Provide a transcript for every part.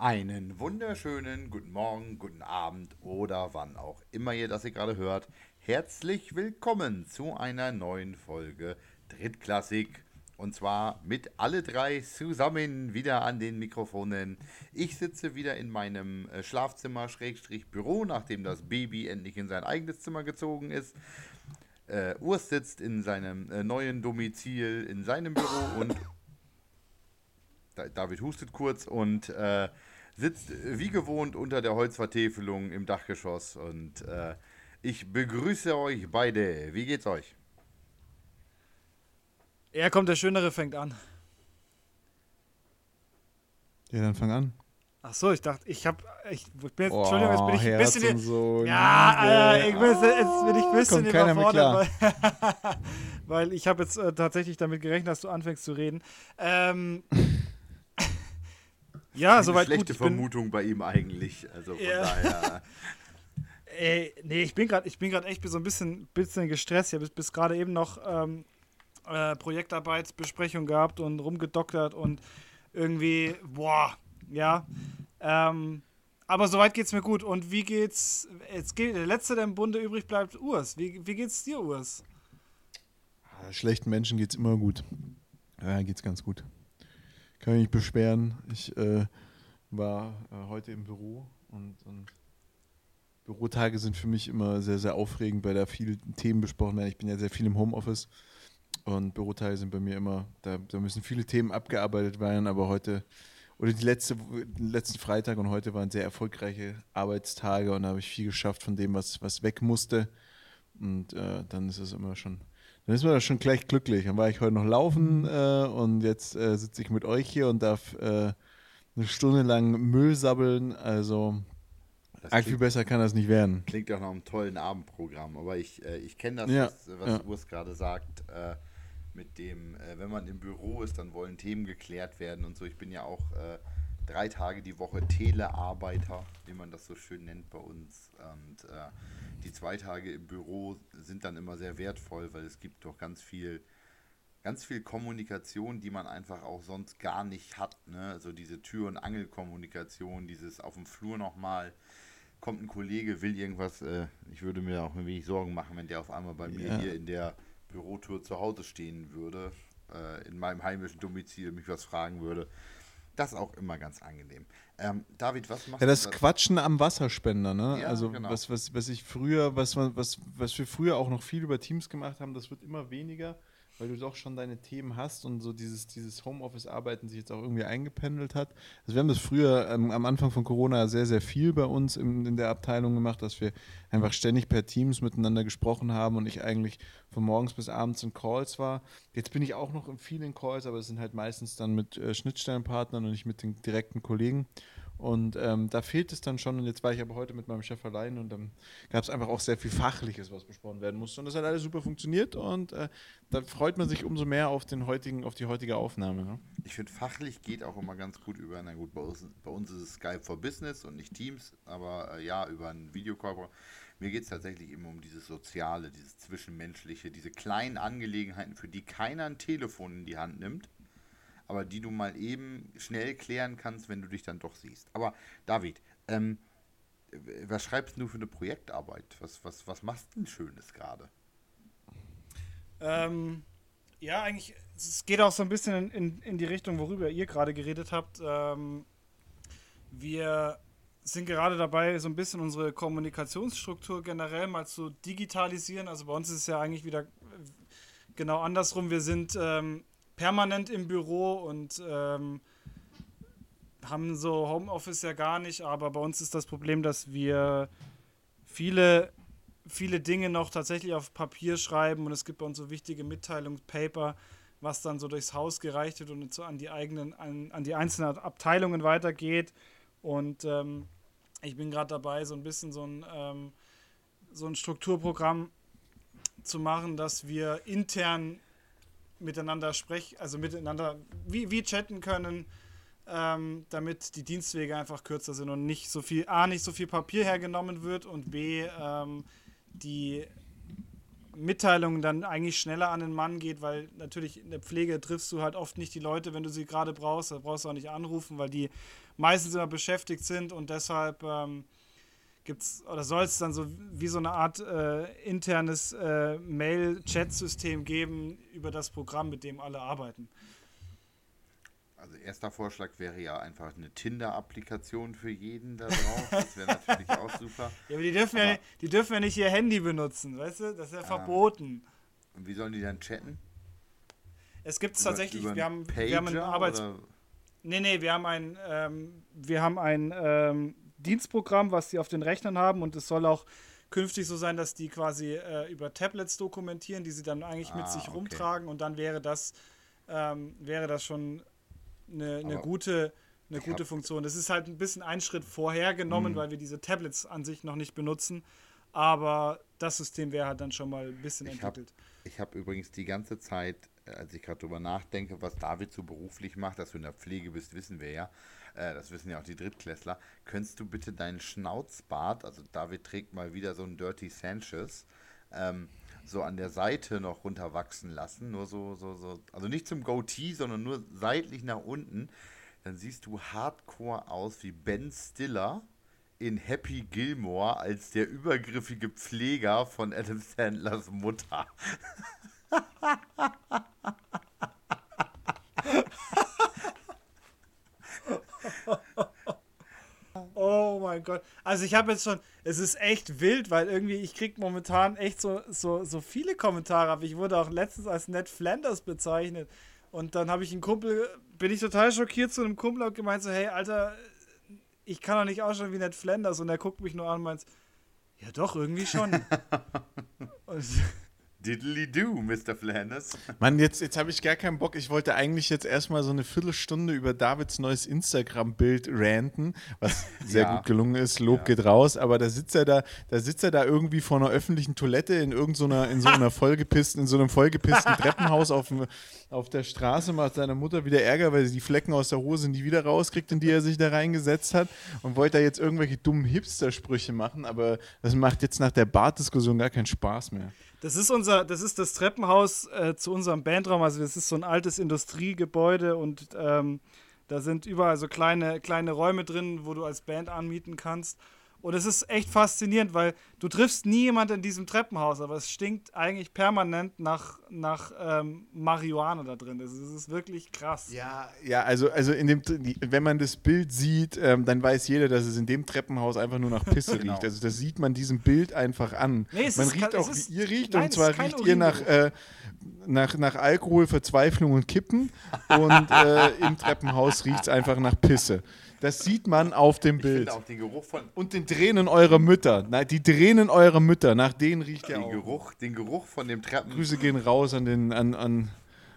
Einen wunderschönen guten Morgen, guten Abend oder wann auch immer ihr das ihr gerade hört. Herzlich willkommen zu einer neuen Folge Drittklassik. Und zwar mit alle drei zusammen wieder an den Mikrofonen. Ich sitze wieder in meinem äh, Schlafzimmer, Schrägstrich Büro, nachdem das Baby endlich in sein eigenes Zimmer gezogen ist. Äh, Urs sitzt in seinem äh, neuen Domizil in seinem Büro und David hustet kurz und äh, sitzt wie gewohnt unter der Holzvertäfelung im Dachgeschoss und äh, ich begrüße euch beide. Wie geht's euch? Er kommt, der Schönere fängt an. Ja, dann fang an. Ach so, ich dachte, ich hab, ich bin jetzt, oh, Entschuldigung, jetzt bin ich ein Herz bisschen, so ja, Alter, ich bin, jetzt bin ich ein bisschen überfordert, weil, weil ich habe jetzt äh, tatsächlich damit gerechnet, dass du anfängst zu reden. Ähm, ja, Eine soweit schlechte gut. Bin, Vermutung bei ihm eigentlich. Also von Ja. daher. Ey, nee, ich bin gerade, ich bin gerade echt so ein bisschen, bisschen gestresst. Ich habe bis, bis gerade eben noch ähm, äh, Projektarbeitsbesprechung gehabt und rumgedoktert und irgendwie, boah, ja. Ähm, aber soweit geht's mir gut. Und wie geht's? Jetzt geht der letzte, der im Bunde übrig bleibt, Urs. Wie, wie geht's dir, Urs? Ah, Schlechten Menschen geht's immer gut. Ja, geht's ganz gut. Kann mich nicht beschweren. Ich äh, war äh, heute im Büro und, und Bürotage sind für mich immer sehr, sehr aufregend, weil da viele Themen besprochen werden. Ich bin ja sehr viel im Homeoffice und Bürotage sind bei mir immer, da, da müssen viele Themen abgearbeitet werden, aber heute oder die letzte, den letzten Freitag und heute waren sehr erfolgreiche Arbeitstage und da habe ich viel geschafft von dem, was, was weg musste. Und äh, dann ist es immer schon, dann ist man da schon gleich glücklich. Dann war ich heute noch laufen äh, und jetzt äh, sitze ich mit euch hier und darf äh, eine Stunde lang Müll sabbeln. Also Das viel besser kann das nicht werden. klingt auch nach einem tollen Abendprogramm. Aber ich, äh, ich kenne das, Ja, was, was ja. Urs gerade sagt. Äh, mit dem, äh, wenn man im Büro ist, dann wollen Themen geklärt werden und so. Ich bin ja auch drei Tage die Woche Telearbeiter, wie man das so schön nennt bei uns. Und äh, die zwei Tage im Büro sind dann immer sehr wertvoll, weil es gibt doch ganz viel, ganz viel Kommunikation, die man einfach auch sonst gar nicht hat. Ne? Also diese Tür- und Angelkommunikation, dieses auf dem Flur nochmal kommt ein Kollege, will irgendwas, äh, ich würde mir auch ein wenig Sorgen machen, wenn der auf einmal bei mir Ja. hier in der Bürotour zu Hause stehen würde, äh, in meinem heimischen Domizil mich was fragen würde. Das ist auch immer ganz angenehm. Ähm, David, was machst Ja, das du? Quatschen am Wasserspender, ne? Ja, also genau. was, was, was ich früher, was, was, was wir früher auch noch viel über Teams gemacht haben, das wird immer weniger, weil du doch schon deine Themen hast und so dieses, dieses Homeoffice-Arbeiten sich jetzt auch irgendwie eingependelt hat. Also wir haben das früher ähm, am Anfang von Corona sehr, sehr viel bei uns in, in der Abteilung gemacht, dass wir einfach ständig per Teams miteinander gesprochen haben und ich eigentlich von morgens bis abends in Calls war. Jetzt bin ich auch noch in vielen Calls, aber es sind halt meistens dann mit äh, Schnittstellenpartnern und nicht mit den direkten Kollegen. Und ähm, da fehlt es dann schon. Und jetzt war ich aber heute mit meinem Chef allein und dann gab es einfach auch sehr viel Fachliches, was besprochen werden musste. Und das hat alles super funktioniert und äh, da freut man sich umso mehr auf, den heutigen, auf die heutige Aufnahme. Ne? Ich finde, fachlich geht auch immer ganz gut über. Na gut, bei uns, bei uns ist es Skype for Business und nicht Teams, aber äh, ja, über einen Videocall. Mir geht es tatsächlich immer um dieses Soziale, dieses Zwischenmenschliche, diese kleinen Angelegenheiten, für die keiner ein Telefon in die Hand nimmt, aber die du mal eben schnell klären kannst, wenn du dich dann doch siehst. Aber David, ähm, was schreibst du für eine Projektarbeit? Was, was, was machst du denn Schönes gerade? Ähm, ja, eigentlich, es geht auch so ein bisschen in, in, in die Richtung, worüber ihr gerade geredet habt. Ähm, wir sind gerade dabei, so ein bisschen unsere Kommunikationsstruktur generell mal zu digitalisieren. Also bei uns ist es ja eigentlich wieder genau andersrum. Wir sind ähm, permanent im Büro und ähm, haben so Homeoffice ja gar nicht, aber bei uns ist das Problem, dass wir viele, viele Dinge noch tatsächlich auf Papier schreiben und es gibt bei uns so wichtige Mitteilungspaper, was dann so durchs Haus gereicht wird und so an die eigenen, an, an die einzelnen Abteilungen weitergeht. Und ähm, ich bin gerade dabei, so ein bisschen so ein, ähm, so ein Strukturprogramm zu machen, dass wir intern miteinander sprechen, also miteinander wie, wie chatten können, ähm, damit die Dienstwege einfach kürzer sind und nicht so viel, A, nicht so viel Papier hergenommen wird und B, ähm, die Mitteilung dann eigentlich schneller an den Mann geht, weil natürlich in der Pflege triffst du halt oft nicht die Leute, wenn du sie gerade brauchst. Da brauchst du auch nicht anrufen, weil die meistens immer beschäftigt sind und deshalb ähm, gibt's oder soll es dann so wie so eine Art äh, internes äh, Mail-Chat-System geben über das Programm, mit dem alle arbeiten. Also erster Vorschlag wäre ja einfach eine Tinder-Applikation für jeden da drauf. Das wäre natürlich auch super. Ja, aber die dürfen, aber ja, die dürfen ja nicht ihr Handy benutzen, weißt du? Das ist ja ah. verboten. Und wie sollen die dann chatten? Es gibt es tatsächlich, wir haben, wir haben einen Arbeits... Oder? Nee, nee, wir haben ein, ähm, wir haben ein ähm, Dienstprogramm, was die auf den Rechnern haben und es soll auch künftig so sein, dass die quasi äh, über Tablets dokumentieren, die sie dann eigentlich ah, mit sich okay. rumtragen und dann wäre das, ähm, wäre das schon eine, eine gute, eine gute Funktion. Das ist halt ein bisschen ein Schritt vorher genommen, mhm. weil wir diese Tablets an sich noch nicht benutzen. Aber das System wäre halt dann schon mal ein bisschen ich entwickelt. Hab, ich habe übrigens die ganze Zeit, als ich gerade darüber nachdenke, was David so beruflich macht, dass du in der Pflege bist, wissen wir ja. Äh, das wissen ja auch die Drittklässler. Könntest du bitte deinen Schnauzbart, also David trägt mal wieder so ein Dirty Sanchez, ähm, so an der Seite noch runterwachsen lassen. Nur so, so, so, also nicht zum Goatee, sondern nur seitlich nach unten. Dann siehst du hardcore aus wie Ben Stiller in Happy Gilmore als der übergriffige Pfleger von Adam Sandlers Mutter. Oh mein Gott. Also ich habe jetzt schon, es ist echt wild, weil irgendwie ich kriege momentan echt so, so, so viele Kommentare ab. Ich wurde auch letztens als Ned Flanders bezeichnet. Und dann habe ich einen Kumpel, bin ich total schockiert zu einem Kumpel und gemeint so, hey Alter, ich kann doch nicht ausschauen wie Ned Flanders. Und er guckt mich nur an und meint, ja doch, irgendwie schon. und Diddly do, Mr. Flanders. Mann, jetzt, jetzt habe ich gar keinen Bock. Ich wollte eigentlich jetzt erstmal so eine Viertelstunde über Davids neues Instagram-Bild ranten, was sehr ja. gut gelungen ist. Lob ja. geht raus, aber da sitzt er da, da sitzt er da irgendwie vor einer öffentlichen Toilette in irgendeiner, in so einer vollgepissten, in so einem vollgepissten Treppenhaus auf, auf der Straße, macht seiner Mutter wieder Ärger, weil sie die Flecken aus der Hose nie wieder rauskriegt, in die er sich da reingesetzt hat und wollte da jetzt irgendwelche dummen Hipster-Sprüche machen, aber das macht jetzt nach der Bartdiskussion gar keinen Spaß mehr. Das ist unser, das ist das Treppenhaus äh, zu unserem Bandraum. Also das ist so ein altes Industriegebäude und ähm, da sind überall so kleine, kleine Räume drin, wo du als Band anmieten kannst. Und es ist echt faszinierend, weil du triffst nie jemanden in diesem Treppenhaus, aber es stinkt eigentlich permanent nach, nach ähm, Marihuana da drin. Das ist, das ist, wirklich krass. Ja, ja, also, also in dem, wenn man das Bild sieht, ähm, dann weiß jeder, dass es in dem Treppenhaus einfach nur nach Pisse genau. riecht. Also das sieht man diesem Bild einfach an. Nee, man riecht auch, wie ihr riecht, nein, und zwar riecht ihr nach, äh, nach, nach Alkohol, Verzweiflung und Kippen und äh, im Treppenhaus riecht es einfach nach Pisse. Das sieht man auf dem Bild. auch den Geruch von. Und den Tränen eurer Mütter. Na, die Tränen eurer Mütter, nach denen riecht der den auch. Geruch, den Geruch von dem Treppen. Grüße gehen raus an den, an, an,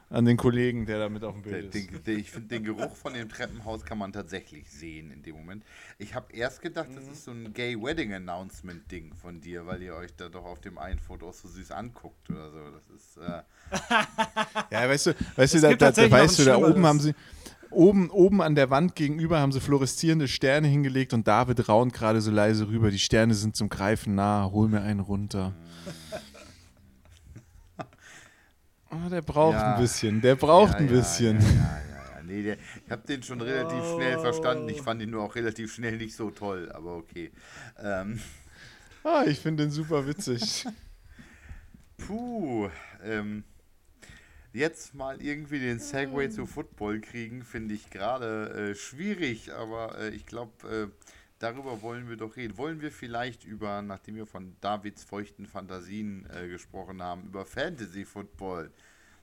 an den Kollegen, der da mit auf dem Bild den, ist. Den, ich finde, den Geruch von dem Treppenhaus kann man tatsächlich sehen in dem Moment. Ich habe erst gedacht, das ist so ein Gay Wedding Announcement Ding von dir, weil ihr euch da doch auf dem einen Foto auch so süß anguckt oder so. Das ist. Äh ja, weißt du, weißt du, da, da, da weißt du, da oben haben sie Oben, oben an der Wand gegenüber haben sie fluoreszierende Sterne hingelegt und David raunt gerade so leise rüber. Die Sterne sind zum Greifen nah. Hol mir einen runter. Oh, der braucht ja. ein bisschen. Der braucht ja, ein bisschen. Ja, ja, ja, Nee, der, ich habe den schon relativ oh. schnell verstanden. Ich fand ihn nur auch relativ schnell nicht so toll, aber okay. Ähm. Ah, ich finde den super witzig. Puh. Ähm, jetzt mal irgendwie den Segway zu Football kriegen, finde ich gerade äh, schwierig, aber äh, ich glaube, äh, darüber wollen wir doch reden. Wollen wir vielleicht über, nachdem wir von Davids feuchten Fantasien äh, gesprochen haben, über Fantasy Football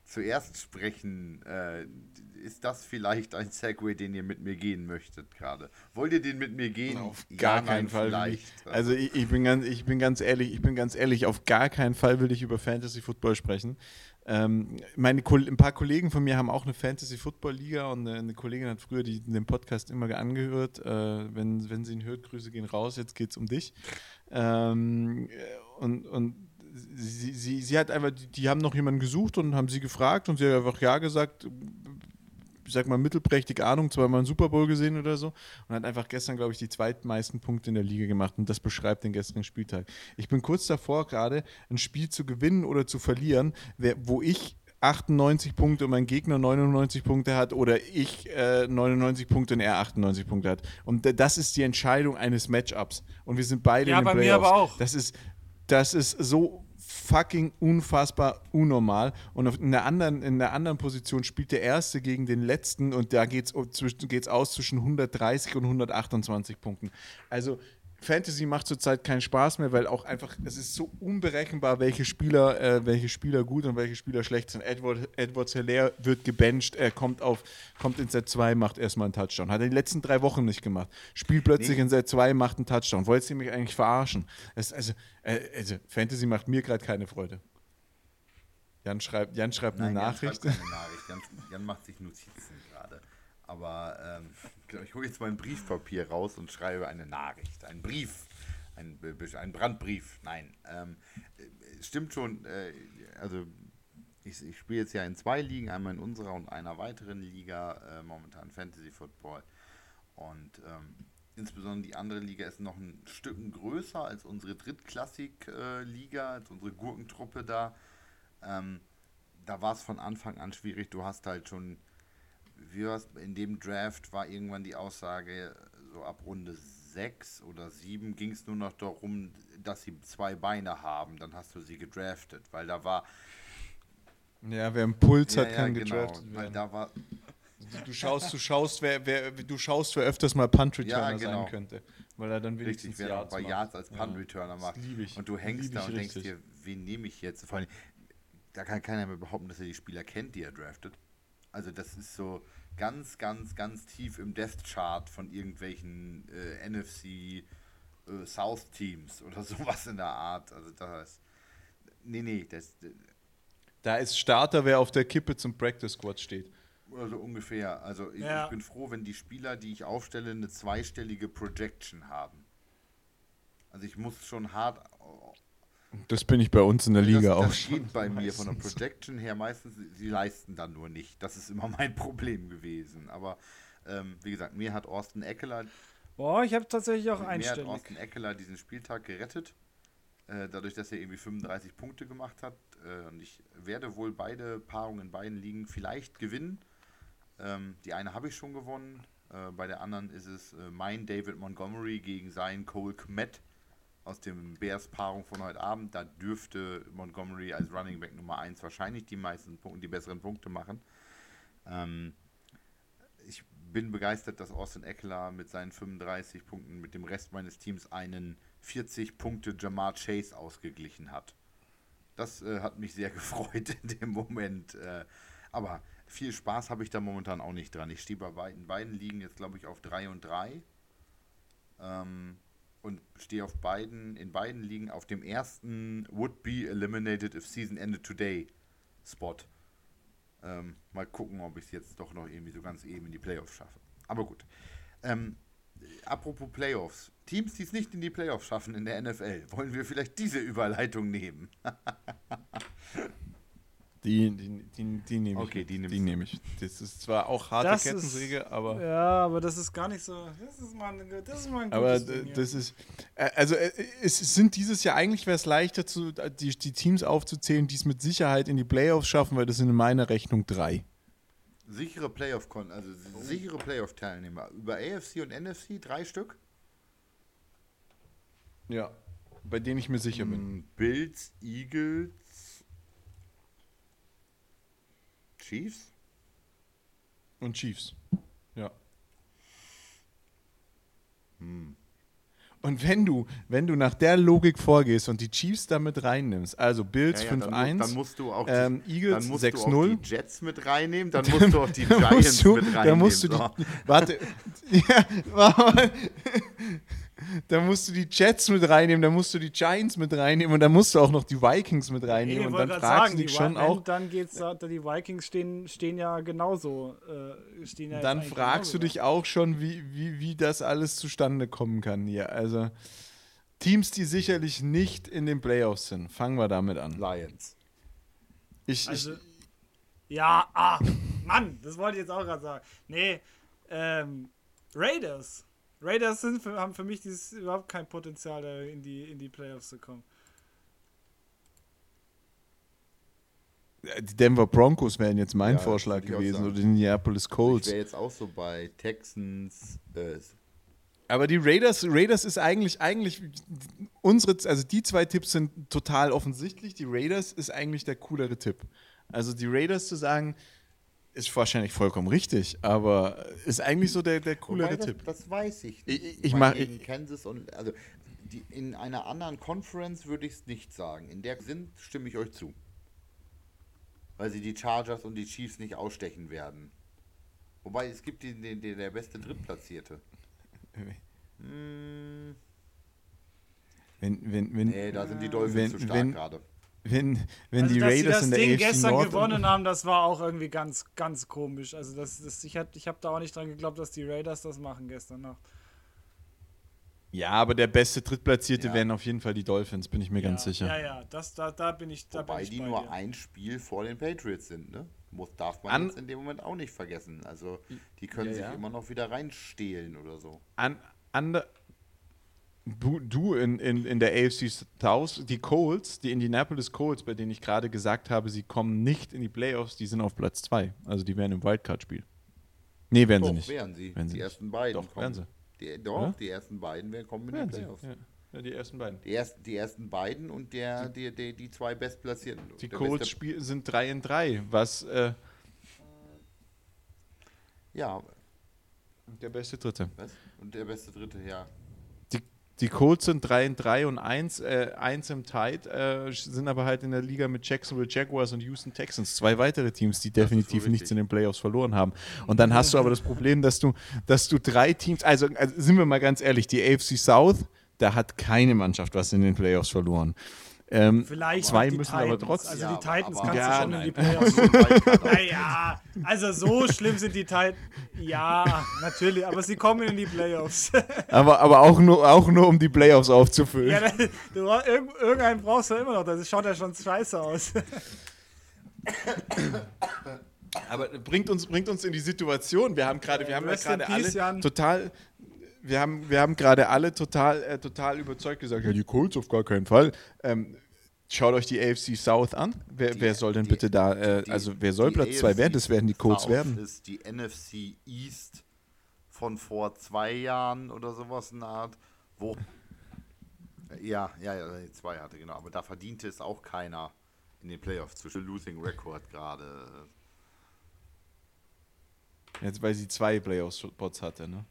zuerst sprechen? Äh, ist das vielleicht ein Segway, den ihr mit mir gehen möchtet gerade? Wollt ihr den mit mir gehen? Auf gar ja, keinen Fall. Vielleicht. Also ich, ich, bin ganz, ich bin ganz ehrlich, ich bin ganz ehrlich, auf gar keinen Fall will ich über Fantasy Football sprechen. Ähm, meine, ein paar Kollegen von mir haben auch eine Fantasy-Football-Liga und eine, eine, Kollegin hat früher die, den Podcast immer angehört. Äh, wenn, wenn sie ihn hört, Grüße gehen raus, jetzt geht es um dich. Ähm, und und sie, sie, sie hat einfach, die, die haben noch jemanden gesucht und haben sie gefragt und sie hat einfach Ja gesagt. Ich sag mal, mittelprächtig Ahnung, zweimal einen Super Bowl gesehen oder so und hat einfach gestern, glaube ich, die zweitmeisten Punkte in der Liga gemacht und das beschreibt den gestrigen Spieltag. Ich bin kurz davor, gerade ein Spiel zu gewinnen oder zu verlieren, wo ich 98 Punkte und mein Gegner 99 Punkte hat oder ich äh, 99 Punkte und er 98 Punkte hat. Und das ist die Entscheidung eines Matchups. Und wir sind beide Ja, in den bei mir Playoffs. aber auch. Das ist, das ist so fucking unfassbar unnormal. Und in, der anderen, in der anderen Position spielt der Erste gegen den Letzten und da geht es geht's aus zwischen 130 und 128 Punkten. Also Fantasy macht zurzeit keinen Spaß mehr, weil auch einfach, es ist so unberechenbar, welche Spieler, äh, welche Spieler gut und welche Spieler schlecht sind. Edward, Edward Hilaire wird gebencht, er kommt auf, kommt in Set 2, macht erstmal einen Touchdown. Hat er die letzten drei Wochen nicht gemacht. Spielt plötzlich Nee. in Set 2, macht einen Touchdown. Wolltest du mich eigentlich verarschen? Es, also, äh, also, Fantasy macht mir gerade keine Freude. Jan schreibt, Jan schreibt Nein, eine Jan Nachricht. schreibt keine Nachricht. Jan, Jan macht sich Notizen gerade. Aber ähm, genau, ich hole jetzt mein Briefpapier raus und schreibe eine Nachricht. Ein Brief. Be- ein Brandbrief. Nein. Ähm, äh, stimmt schon. Äh, also, ich, ich spiele jetzt ja in zwei Ligen. Einmal in unserer und einer weiteren Liga. Äh, momentan Fantasy Football. Und ähm, insbesondere die andere Liga ist noch ein Stück größer als unsere Drittklassik-Liga, als unsere Gurkentruppe da. Ähm, da war es von Anfang an schwierig. Du hast halt schon, wie war's, in dem Draft war irgendwann die Aussage, so ab Runde 6 oder 7 ging es nur noch darum, dass sie zwei Beine haben. Dann hast du sie gedraftet, weil da war. Ja, wer einen Puls Ja, hat, ja, kann genau, gedraftet weil werden. da war. Du schaust, du schaust, wer, wer, du schaust, wer öfters mal Punt Returner Ja, genau. sein könnte. Weil er dann Richtig, wenigstens wer noch Yards bei. Yards als Ja. Punt-Returner Das macht. Und du hängst da und denkst richtig. dir, wen nehme ich jetzt? Vor allem, da kann keiner mehr behaupten, dass er die Spieler kennt, die er draftet. Also das ist so ganz, ganz, ganz tief im Death Chart von irgendwelchen äh, NFC äh, South Teams oder sowas in der Art. Also das Nee, nee, das Da ist Starter, wer auf der Kippe zum Practice Squad steht. also ungefähr. Also ich, Ja. ich bin froh, wenn die Spieler, die ich aufstelle, eine zweistellige Projection haben. Also ich muss schon hart Das bin ich bei uns in der das, Liga auch das geht bei mir von der meistens. Projection her meistens, sie leisten dann nur nicht. Das ist immer mein Problem gewesen. Aber ähm, wie gesagt, mir hat Austin Eckler, Boah, ich habe tatsächlich auch mir hat einstellig. Austin Eckler diesen Spieltag gerettet. Äh, dadurch, dass er irgendwie 35 Punkte gemacht hat. Äh, und ich werde wohl beide Paarungen in beiden Ligen vielleicht gewinnen. Ähm, die eine habe ich schon gewonnen. Äh, bei der anderen ist es äh, mein David Montgomery gegen seinen Cole Kmet aus dem Bears-Paarung von heute Abend. Da dürfte Montgomery als Running Back Nummer 1 wahrscheinlich die meisten Punkte, die besseren Punkte machen. Ähm, ich bin begeistert, dass Austin Eckler mit seinen 35 Punkten mit dem Rest meines Teams einen 40 Punkte Jamar Chase ausgeglichen hat. Das äh, hat mich sehr gefreut in dem Moment. Äh, aber viel Spaß habe ich da momentan auch nicht dran. Ich stehe bei beiden, beiden Ligen jetzt, glaube ich, auf 3 und 3. Ähm, und stehe auf beiden, in beiden Ligen auf dem ersten Would be eliminated if season ended today Spot. Ähm, mal gucken, ob ich es jetzt doch noch irgendwie so ganz eben in die Playoffs schaffe. Aber gut. Ähm, apropos Playoffs. Teams, die es nicht in die Playoffs schaffen in der NFL, wollen wir vielleicht diese Überleitung nehmen? Die, die, die, die nehme ich. Okay, die die nehme ich. Das ist zwar auch harte Das Kettensäge, aber. Ja, aber das ist gar nicht so. Das ist mal ein, das ist mal ein Aber Ding das ist, äh, also äh, es sind dieses Jahr eigentlich wäre es leichter, zu, die, die Teams aufzuzählen, die es mit Sicherheit in die Playoffs schaffen, weil das sind in meiner Rechnung drei. Sichere Playoff, kon also sichere Playoff-Teilnehmer. Über AFC und NFC drei Stück. Ja. Bei denen ich mir sicher bin. Mm, Bills, Eagles, Chiefs. Und Chiefs. Ja. Hm. Und wenn du, wenn du nach der Logik vorgehst und die Chiefs damit reinnimmst, also Bills Ja, ja, dann, mu- 5-1, dann musst du auch die, ähm, Eagles dann musst du auch 6-0. die Jets mit reinnehmen, dann musst du auch die Giants du, mit reinnehmen. da musst du die, so. warte, ja, warte. Da musst du die Jets mit reinnehmen, da musst du die Giants mit reinnehmen und dann musst du auch noch die Vikings mit Ich reinnehmen und wollte dann fragst du sagen, dich die schon auch, Dann geht's da, die Vikings stehen, stehen ja genauso. Äh, stehen ja dann fragst du genauso dich auch schon, wie, wie, wie das alles zustande kommen kann hier. Also Teams, die sicherlich nicht in den Playoffs sind, fangen wir damit an. Lions. Ich, Also, ich, ja, ah, Mann, das wollte ich jetzt auch gerade sagen. Nee, ähm, Raiders. Raiders sind für, haben für mich dieses, überhaupt kein Potenzial, da in die, in die Playoffs zu kommen. Die Denver Broncos wären jetzt mein Ja, Vorschlag ich gewesen oder die Indianapolis Ich Colts. wäre jetzt auch so bei Texans. Äh, Aber die Raiders, Raiders ist eigentlich, eigentlich unsere, also die zwei Tipps sind total offensichtlich. Die Raiders ist eigentlich der coolere Tipp. Also die Raiders zu sagen, ist wahrscheinlich vollkommen richtig, aber ist eigentlich so der, der coolere das, Tipp. das weiß ich Ich- nicht. ich- ich meine, mach- gegen Kansas und also die, in einer anderen Conference würde ich es nicht sagen. In der sind stimme ich euch zu. Weil sie die Chargers und die Chiefs nicht ausstechen werden. Wobei es gibt den, den, den der beste Drittplatzierte. Hm, Wenn, wenn, wenn, nee, da sind die Dolphins zu stark gerade. Wenn, wenn Also, die Raiders das in der Ding AFC gestern North gewonnen haben, das war auch irgendwie ganz, ganz komisch. Also das, das, ich, hat- ich habe da auch nicht dran geglaubt, dass die Raiders das machen gestern Nacht. Ja, aber der beste Drittplatzierte Ja. wären auf jeden Fall die Dolphins, bin ich mir ganz ja, sicher. Ja, ja, das, da, da bin ich, da Wobei bin ich die bei nur dir. ein Spiel vor den Patriots sind, ne? Muss, darf man An- jetzt in dem Moment auch nicht vergessen. Also die können Ja, sich ja. immer noch wieder reinstehlen oder so. An, ander, du, du in, in, in der AFC South, die Colts, die Indianapolis Colts, bei denen ich gerade gesagt habe, sie kommen nicht in die Playoffs, die sind auf Platz 2. Also die wären im Wildcard-Spiel. Nee, wären sie Doch, nicht. wären sie. Wären sie die nicht. ersten beiden Doch, kommen. sie. Die, doch, Oder? die ersten beiden werden kommen in Wären die sie. Playoffs. Ja. ja, die ersten beiden. Die, ersten, die ersten beiden und der, die, die, die zwei Bestplatzierten. Die Colts spiel, sind 3 in 3, was äh, Ja, der beste Dritte. was? Und der beste Dritte, ja. Die, Colts sind 3 in 3 und 1, äh, 1 im Tide, äh, sind aber halt in der Liga mit Jacksonville Jaguars und Houston Texans. Zwei weitere Teams, die definitiv wohl nichts in den Playoffs verloren haben. Und dann hast du aber das Problem, dass du, dass du drei Teams, also, also sind wir mal ganz ehrlich, die AFC South, da hat keine Mannschaft was in den Playoffs verloren. Ähm, Vielleicht zwei müssen Titans. aber trotzdem. Also die Titans aber- kannst Ja, du schon in die nein. Playoffs. Naja, also so schlimm sind die Titans. Ja, natürlich, aber sie kommen in die Playoffs. aber, aber auch, nur, auch nur, um die Playoffs aufzufüllen. ja, da- du, irgend- irgendeinen brauchst du immer noch, das schaut ja schon scheiße aus. Aber bringt uns, bringt uns in die Situation. Wir haben gerade, wir haben ja gerade alle Jan. total, wir haben, wir haben gerade alle total, äh, total überzeugt gesagt, ja, die Colts auf gar keinen Fall. Ähm, schaut euch die AFC South an. Wer, Die- wer soll denn die- bitte da, äh, Die- also wer soll Platz 2 AFC werden? Das werden die Colts South werden. ist die NFC East von vor zwei Jahren oder sowas in der Art, wo. Ja, ja, ja, zwei hatte, genau. Aber da verdiente es auch keiner in den Playoffs zwischen Losing Record gerade. Jetzt, weil sie zwei Playoff-Spots hatte, ne?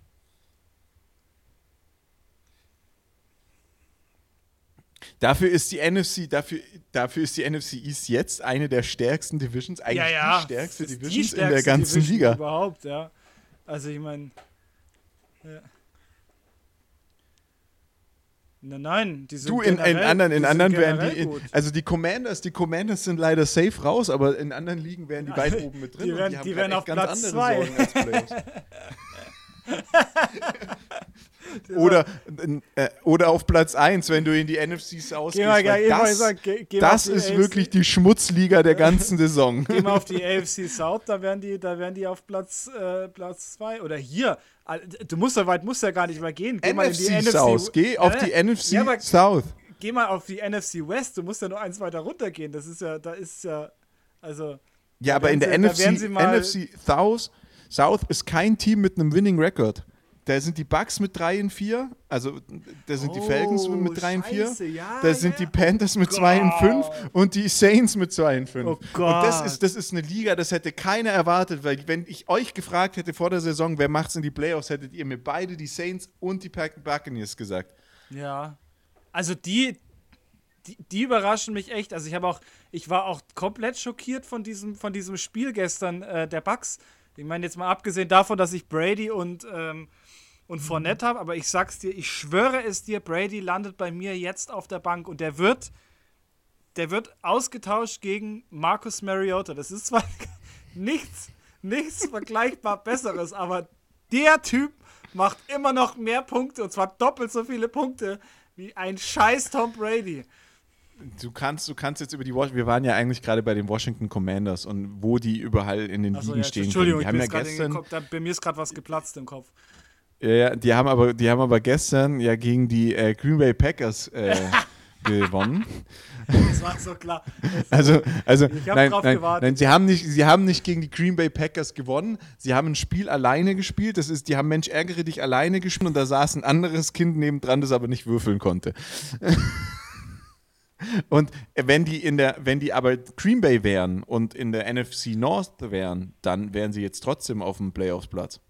Dafür ist die NFC, dafür, dafür ist die NFC East jetzt eine der stärksten Divisions, eigentlich ja, ja. die stärkste Division in stärkste der ganzen Division Liga. Überhaupt, ja. Also ich meine. Ja. Nein, nein, die sind Du, in, generell, in anderen, in anderen wären die. In, also die Commanders, die Commanders sind leider safe raus, aber in anderen Ligen werden die weit oben mit drin. Die wären, die die halt wären auf Platz 2. oder, äh, oder auf Platz 1, wenn du in die NFC South Geh mal, gehst, das, sag, geh, geh das ist AFC wirklich die Schmutzliga der ganzen Saison. Geh mal auf die AFC South, da wären die, da wären die auf Platz, äh, Platz 2. Oder hier. Du musst so weit musst ja gar nicht mehr gehen. Geh mal in die NFC South, geh auf Ja, die ja, NFC aber South. Geh mal auf die NFC West, du musst ja nur eins weiter runtergehen. Das ist ja, da ist ja, also. Ja, aber in der sie- NFC, NFC South, South ist kein Team mit einem Winning Record. Da sind die Bucks mit 3 und 4, also da sind die Falcons Oh, mit 3 und 4, scheiße, ja, da sind ja. die Panthers mit 2 und 5 und die Saints mit 2 und 5. Oh und das ist, das ist eine Liga, das hätte keiner erwartet, weil wenn ich euch gefragt hätte vor der Saison, wer macht's in die Playoffs, hättet ihr mir beide die Saints und die Pack- Buccaneers gesagt. Ja. Also die, die, die überraschen mich echt. Also ich habe auch, ich war auch komplett schockiert von diesem, von diesem Spiel gestern äh, der Bucks. Ich meine, jetzt mal abgesehen davon, dass ich Brady und, ähm, und Fournette habe, aber ich sag's dir, ich schwöre es dir, Brady landet bei mir jetzt auf der Bank und der wird, der wird ausgetauscht gegen Marcus Mariota. Das ist zwar nichts, nichts vergleichbar Besseres, aber der Typ macht immer noch mehr Punkte und zwar doppelt so viele Punkte wie ein scheiß Tom Brady. Du kannst, du kannst jetzt über die Washington, wir waren ja eigentlich gerade bei den Washington Commanders und wo die überall in den Achso, Ligen ja, stehen. Entschuldigung, können. Die ich haben ja gestern, Kopf, da, bei mir ist gerade was geplatzt im Kopf. ja, ja, die haben aber, die haben aber gestern ja gegen die äh, Green Bay Packers äh, gewonnen. Das war so klar. Also, also nein, drauf nein, gewartet. nein, sie haben nicht, sie haben nicht gegen die Green Bay Packers gewonnen. Sie haben ein Spiel alleine gespielt. Das ist, die haben Mensch ärgere dich alleine gespielt und da saß ein anderes Kind nebendran, das aber nicht würfeln konnte. und wenn die in der, wenn die aber Green Bay wären und in der NFC North wären, dann wären sie jetzt trotzdem auf dem Playoffs-Platz.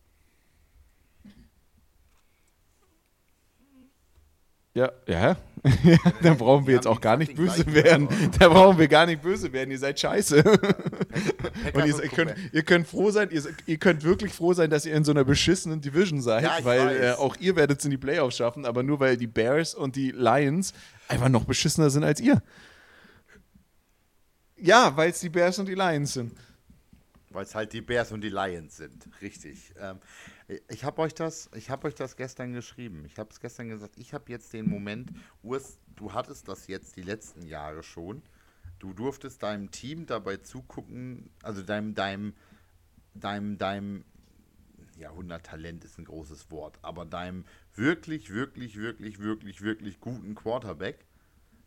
Ja, ja. da brauchen wir jetzt auch gar nicht böse werden. Da brauchen wir gar nicht böse werden. Ihr seid scheiße. Und ihr, ihr, könnt, ihr könnt froh sein, ihr, ihr könnt wirklich froh sein, dass ihr in so einer beschissenen Division seid, Ja, weil äh, auch ihr werdet es in die Playoffs schaffen, aber nur weil die Bears und die Lions einfach noch beschissener sind als ihr. Ja, weil es die Bears und die Lions sind. Weil es halt die Bears und die Lions sind. Richtig. Ähm, ich habe euch das, ich habe euch das gestern geschrieben. Ich habe es gestern gesagt. Ich habe jetzt den Moment, Urs, du hattest das jetzt die letzten Jahre schon. Du durftest deinem Team dabei zugucken, also deinem, deinem, deinem, deinem Jahrhunderttalent ist ein großes Wort, aber deinem wirklich, wirklich, wirklich, wirklich, wirklich guten Quarterback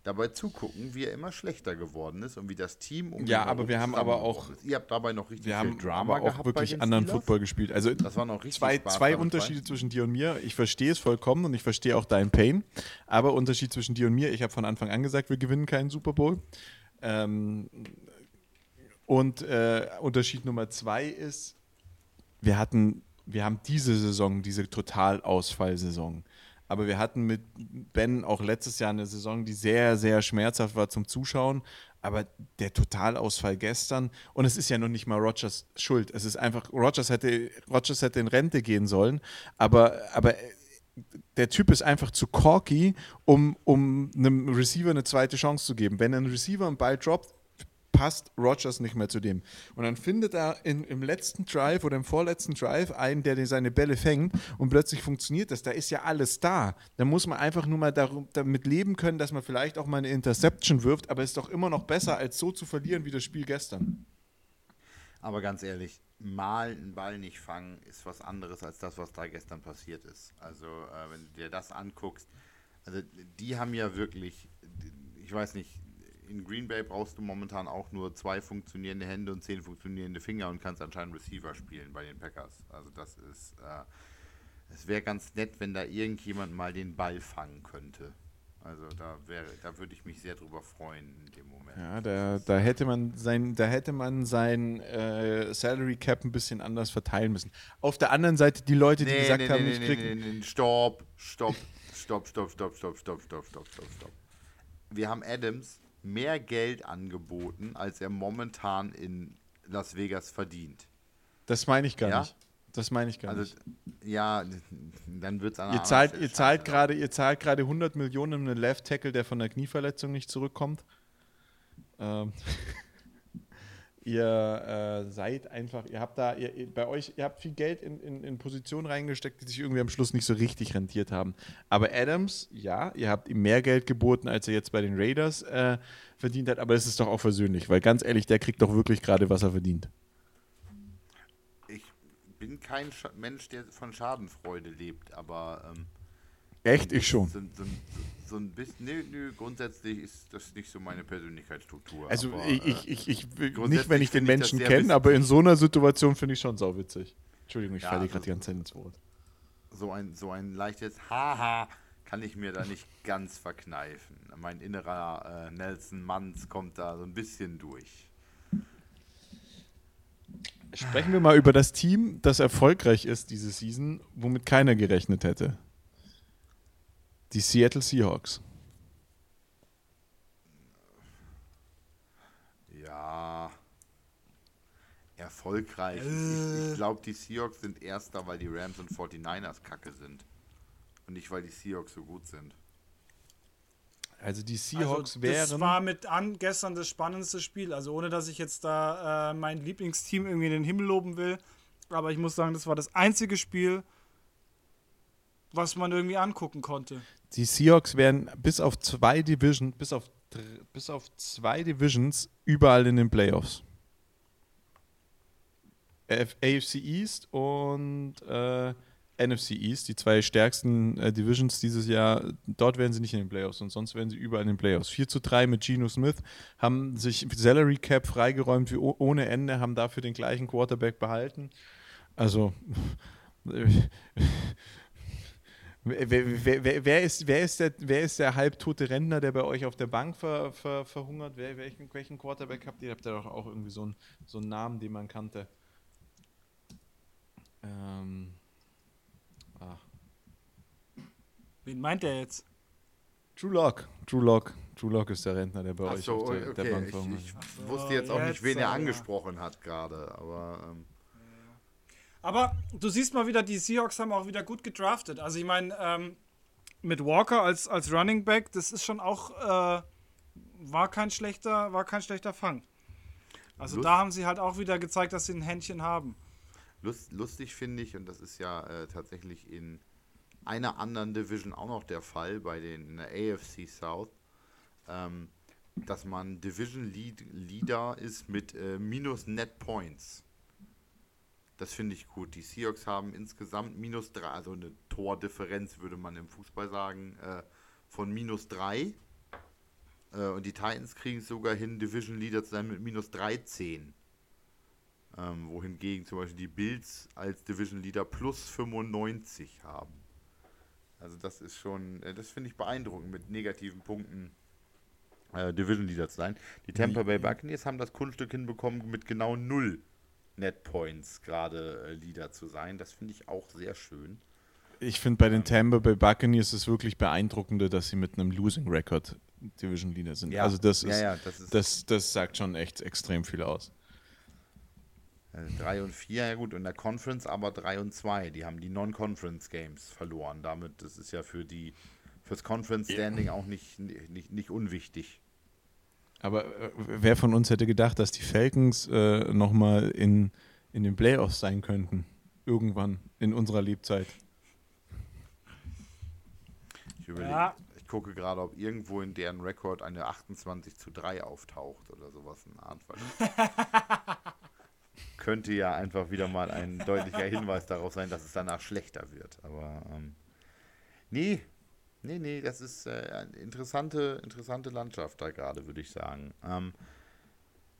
dabei zugucken, wie er immer schlechter geworden ist und wie das Team um Ja, aber wir haben aber auch- ist. Ihr habt dabei noch richtig Wir viel haben Drama aber auch gehabt wirklich anderen Steelers. Football gespielt. Also Das war noch richtig zwei, zwei Unterschiede bei. zwischen dir und mir. Ich verstehe es vollkommen und ich verstehe auch deinen Pain. Aber Unterschied zwischen dir und mir, ich habe von Anfang an gesagt, wir gewinnen keinen Super Bowl. Ähm, und äh, Unterschied Nummer zwei ist, wir hatten, wir haben diese Saison, diese Totalausfallsaison. Aber wir hatten mit Ben auch letztes Jahr eine Saison, die sehr, sehr schmerzhaft war zum Zuschauen. Aber der Totalausfall gestern, und es ist ja noch nicht mal Rogers Schuld. Es ist einfach, Rogers hätte, Rogers hätte in Rente gehen sollen, aber, aber der Typ ist einfach zu corky, um, um einem Receiver eine zweite Chance zu geben. Wenn ein Receiver einen Ball droppt, passt Rogers nicht mehr zu dem. Und dann findet er in, im letzten Drive oder im vorletzten Drive einen, der seine Bälle fängt und plötzlich funktioniert das. Da ist ja alles da. Da muss man einfach nur mal darum, damit leben können, dass man vielleicht auch mal eine Interception wirft, aber ist doch immer noch besser, als so zu verlieren wie das Spiel gestern. Aber ganz ehrlich, mal einen Ball nicht fangen, ist was anderes als das, was da gestern passiert ist. Also, äh, wenn du dir das anguckst, also die haben ja wirklich, ich weiß nicht, in Green Bay brauchst du momentan auch nur zwei funktionierende Hände und zehn funktionierende Finger und kannst anscheinend Receiver spielen bei den Packers. Also das ist, äh, es wäre ganz nett, wenn da irgendjemand mal den Ball fangen könnte. Also da wäre, da würde ich mich sehr drüber freuen in dem Moment. Ja, da, da hätte man sein, da hätte man sein äh, Salary Cap ein bisschen anders verteilen müssen. Auf der anderen Seite die Leute, die gesagt haben, ich krieg, nee, nee, Stopp, stopp, stopp, stopp, stopp, stopp, stopp, stopp, stopp, stopp, stopp. Wir haben Adams mehr Geld angeboten, als er momentan in Las Vegas verdient. das meine ich gar Ja? nicht. Das meine ich gar Also, nicht. ja, dann wird es an Ihr zahlt, anderen ihr zahlt gerade, ihr zahlt gerade 100 Millionen um einen Left Tackle, der von der Knieverletzung nicht zurückkommt. Ähm, ihr äh, seid einfach, ihr habt da, ihr, bei euch, ihr habt viel Geld in, in, in Positionen reingesteckt, die sich irgendwie am Schluss nicht so richtig rentiert haben. Aber Adams, ja, ihr habt ihm mehr Geld geboten, als er jetzt bei den Raiders äh, verdient hat, aber es ist doch auch versöhnlich, weil ganz ehrlich, der kriegt doch wirklich gerade, was er verdient. Ich bin kein Scha Mensch, der von Schadenfreude lebt, aber ähm, Echt? Ich schon. So, so, so ein bisschen, nö, nö, grundsätzlich ist das nicht so meine Persönlichkeitsstruktur. Also aber, ich, äh, ich, ich, ich nicht, wenn ich den Menschen kenne, aber in so einer Situation finde ich schon sauwitzig. Entschuldigung, ich Ja, falle dir also- gerade die ganze Zeit ins Wort. so ein, so ein leichtes Haha kann ich mir da nicht ganz verkneifen. Mein innerer äh, Nelson Manns kommt da so ein bisschen durch. Sprechen wir mal über das Team, das erfolgreich ist diese Season, womit keiner gerechnet hätte. Die Seattle Seahawks. Ja. Erfolgreich. Ich, ich glaube, die Seahawks sind Erster, weil die Rams und 49ers kacke sind. Und nicht, weil die Seahawks so gut sind. Also die Seahawks also, das wären. war mit an gestern das spannendste Spiel. Also ohne, dass ich jetzt da äh, mein Lieblingsteam irgendwie in den Himmel loben will. Aber ich muss sagen, das war das einzige Spiel, was man irgendwie angucken konnte. Die Seahawks wären bis auf zwei Division, bis auf bis auf zwei Divisions überall in den Playoffs. AFC East und äh, NFC East, die zwei stärksten äh, Divisions dieses Jahr. Dort werden sie nicht in den Playoffs und sonst werden sie überall in den Playoffs. 4 zu 3 mit Geno Smith, haben sich Salary Cap freigeräumt wie oh- ohne Ende, haben dafür den gleichen Quarterback behalten. Also, wer, wer, wer, ist, wer, ist der, wer ist der halbtote Rentner, der bei euch auf der Bank ver, ver, verhungert? Wer, welchen, welchen Quarterback habt ihr? Habt ihr doch auch irgendwie so einen, so einen Namen, den man kannte. Ähm, ah. Wen meint der jetzt? Drew Lock. Drew Lock. Drew Lock ist der Rentner, der bei Ach euch so, auf der, der okay. Bank Ich, verhungert. ich so, wusste jetzt auch nicht, jetzt, wen er äh, angesprochen hat gerade, aber ähm, Aber du siehst mal wieder, die Seahawks haben auch wieder gut gedraftet. Also ich meine, ähm, mit Walker als, als Running Back, das ist schon auch, äh, war kein schlechter, war kein schlechter Fang. Also Lust- da haben sie halt auch wieder gezeigt, dass sie ein Händchen haben. Lust, lustig finde ich, und das ist ja äh, tatsächlich in einer anderen Division auch noch der Fall, bei den in der AFC South, ähm, dass man Division Lead, Leader ist mit äh, minus Net Points. Das finde ich gut. Die Seahawks haben insgesamt minus drei, also eine Tordifferenz würde man im Fußball sagen, äh, von minus drei. Äh, und die Titans kriegen es sogar hin, Division Leader zu sein mit minus 13. Ähm, wohingegen zum Beispiel die Bills als Division Leader plus 95 haben. Also das ist schon, äh, das finde ich beeindruckend, mit negativen Punkten äh, Division Leader zu sein. Die Tampa Bay Buccaneers haben das Kunststück hinbekommen, mit genau null Net Points gerade äh, Leader zu sein. Das finde ich auch sehr schön. Ich finde bei den Tampa Bay Buccaneers ist es wirklich beeindruckender, dass sie mit einem Losing Record Division Leader sind. also das ja, ist, ja, das ist das, das sagt schon echt extrem viel aus. 3 und 4, ja gut, in der Conference aber 3 und 2. Die haben die Non-Conference Games verloren. Damit, das ist ja für die fürs Conference Standing auch nicht, nicht, nicht unwichtig. Aber äh, wer von uns hätte gedacht, dass die Falcons äh, nochmal in, in den Playoffs sein könnten? Irgendwann in unserer Lebzeit. Ich überlege, Ja. ich gucke gerade, ob irgendwo in deren Rekord eine 28 zu 3 auftaucht oder sowas in Art. Könnte ja einfach wieder mal ein deutlicher Hinweis darauf sein, dass es danach schlechter wird. Aber ähm, nee, nee, nee, das ist äh, eine interessante, interessante Landschaft da gerade, würde ich sagen. Ähm,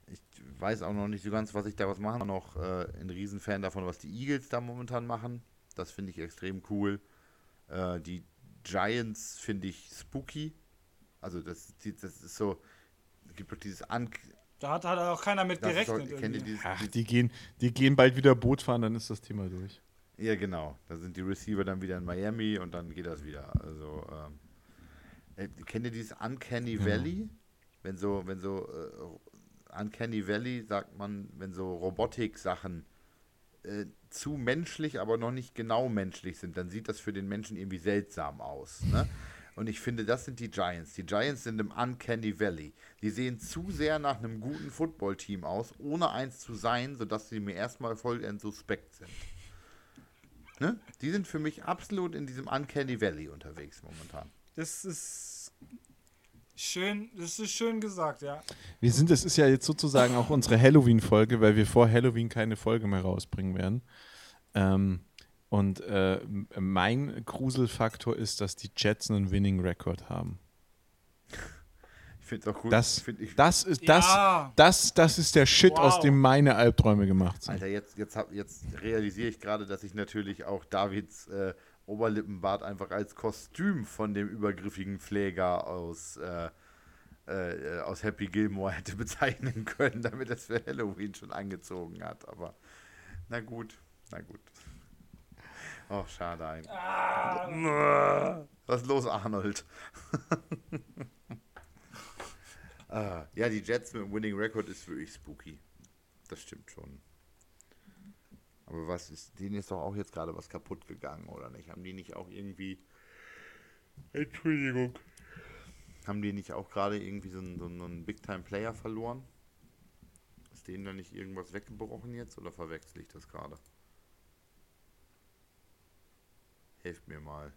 ich weiß auch noch nicht so ganz, was ich daraus mache. Ich bin noch äh, ein Riesenfan davon, was die Eagles da momentan machen. Das finde ich extrem cool. Äh, die Giants finde ich spooky. Also das, das ist so, es gibt doch dieses An Da hat halt auch keiner mit doch- gerechnet. irgendwie. dieses, Ach, die gehen, die gehen bald wieder Boot fahren, dann ist das Thema durch. Ja, genau. Da sind die Receiver dann wieder in Miami und dann geht das wieder. Also, ähm, äh, kennt ihr dieses Uncanny Genau. Valley? Wenn so, wenn so, äh, Uncanny Valley sagt man, wenn so Robotik-Sachen äh, zu menschlich, aber noch nicht genau menschlich sind, dann sieht das für den Menschen irgendwie seltsam aus. Ne? Und ich finde, das sind die Giants. Die Giants sind im Uncanny Valley. Die sehen zu sehr nach einem guten Footballteam aus, ohne eins zu sein, sodass sie mir erstmal voll suspekt sind. Ne? Die sind für mich absolut in diesem Uncanny Valley unterwegs momentan. Das ist schön, das ist schön gesagt, ja. Wir sind, das ist ja jetzt sozusagen auch unsere Halloween-Folge, weil wir vor Halloween keine Folge mehr rausbringen werden. Ähm, und äh, mein Gruselfaktor ist, dass die Jets einen Winning Record haben. Es auch gut. Das, find ich, das, ist, das, Ja. das, das ist der Shit, Wow. aus dem meine Albträume gemacht sind. Alter, jetzt, jetzt, hab, jetzt realisiere ich gerade, dass ich natürlich auch Davids äh, Oberlippenbart einfach als Kostüm von dem übergriffigen Pfleger aus, äh, äh, aus Happy Gilmore hätte bezeichnen können, damit er es für Halloween schon angezogen hat. Aber na gut, na gut. Oh, schade eigentlich. Was ist los, Arnold? ah, ja, die Jets mit dem Winning Record ist wirklich spooky. Das stimmt schon. Aber was ist, denen ist doch auch jetzt gerade was kaputt gegangen, oder nicht? Haben die nicht auch irgendwie. Entschuldigung. Haben die nicht auch gerade irgendwie so einen, so einen Big-Time-Player verloren? Ist denen da nicht irgendwas weggebrochen jetzt oder verwechsel ich das gerade? Helft mir mal.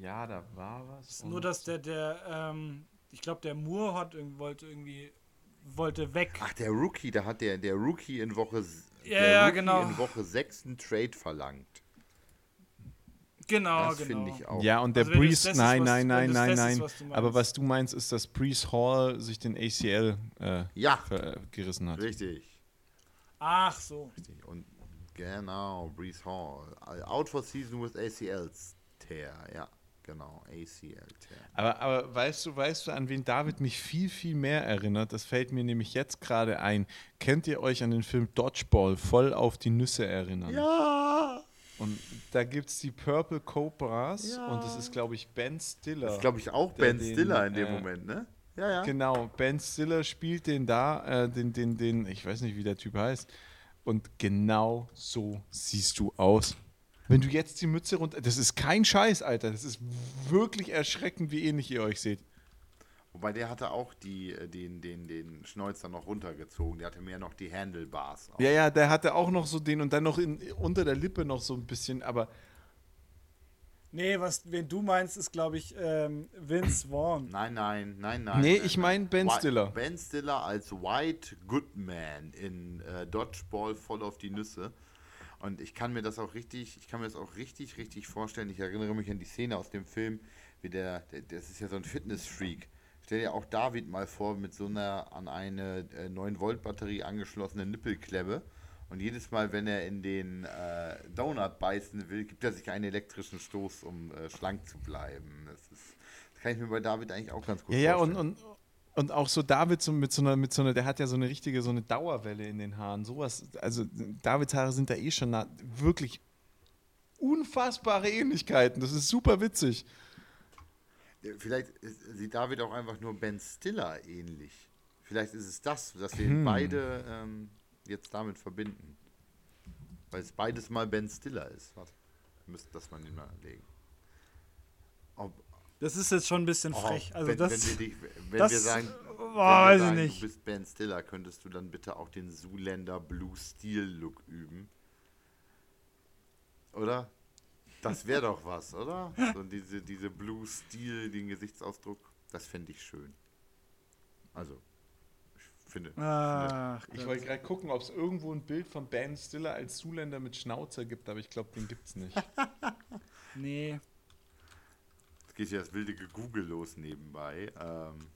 Ja, da war was. Nur, dass der, der, ähm, ich glaube, der Moore hat, wollte irgendwie, wollte weg. Ach, der Rookie, da hat der, der Rookie in Woche, Ja, der ja, Rookie genau. in Woche 6 einen Trade verlangt. Genau, das genau. finde ich auch. Ja, und der Also Breeze, nein, was- nein, nein, nein, nein. Aber was du meinst, ist, dass Breeze Hall sich den ACL äh, Ja, ver- äh, gerissen hat. richtig. Ach so. richtig. Und genau, Brees Hall. Out for season with ACLs. Tear, ja, genau, ACL. Aber, aber weißt du, weißt du, an wen David mich viel, viel mehr erinnert? Das fällt mir nämlich jetzt gerade ein. Könnt ihr euch an den Film Dodgeball voll auf die Nüsse erinnern? Ja! Und da gibt es die Purple Cobras Ja. und das ist, glaube ich, Ben Stiller. Das ist, glaube ich, auch Ben den, Stiller in dem äh, Moment, ne? Ja, ja. Genau, Ben Stiller spielt den da, äh, den, den, den, ich weiß nicht, wie der Typ heißt. Und genau so siehst du aus. Wenn du jetzt die Mütze runter. Das ist kein Scheiß, Alter. Das ist wirklich erschreckend, wie ähnlich ihr euch seht. Wobei der hatte auch die, äh, den, den, den Schnäuzer noch runtergezogen. Der hatte mehr noch die Handlebars. Auch. Ja, ja, der hatte auch noch so den und dann noch in, unter der Lippe noch so ein bisschen, aber Nee, was, wen du meinst, ist, glaube ich, ähm, Vince Vaughn. Nein, nein, nein, nein. Nee, nein, ich nein. mein Ben Stiller. Ben Stiller als White Goodman in äh, Dodgeball voll auf die Nüsse. Und ich kann mir das auch richtig, ich kann mir das auch richtig, richtig vorstellen. Ich erinnere mich an die Szene aus dem Film, wie der, der das ist ja so ein Fitness-Freak. Stell dir auch David mal vor mit so einer an eine äh, 9-Volt-Batterie angeschlossene Nippelklemme. Und jedes Mal, wenn er in den äh, Donut beißen will, gibt er sich einen elektrischen Stoß, um äh, schlank zu bleiben. Das, ist, das kann ich mir bei David eigentlich auch ganz gut Ja, ja, und, vorstellen. und, und auch so David so mit so einer, mit so einer, der hat ja so eine richtige, so eine Dauerwelle in den Haaren. Sowas, also Davids Haare sind da eh schon na, wirklich unfassbare Ähnlichkeiten. Das ist super witzig. Vielleicht sieht David auch einfach nur Ben Stiller ähnlich. Vielleicht ist es das, dass wir Hm. beide ähm, jetzt damit verbinden. Weil es beides mal Ben Stiller ist. Warte, müsste das man mal legen. Das ist jetzt schon ein bisschen oh, frech. Also wenn, das, wenn, wir, dich, wenn das- wir sagen, wir weiß ich sagen nicht. du bist Ben Stiller, könntest du dann bitte auch den Zoolander Blue Steel Look üben? Oder? Das wäre doch was, oder? So diese, diese Blue Steel, den Gesichtsausdruck, das fände ich schön. Also, ich finde. Ach, Ich wollte gerade gucken, ob es irgendwo ein Bild von Ben Stiller als Zuländer mit Schnauzer gibt, aber ich glaube, den gibt's nicht. nee. Geht ja das wilde Gegoogle los nebenbei. Ähm,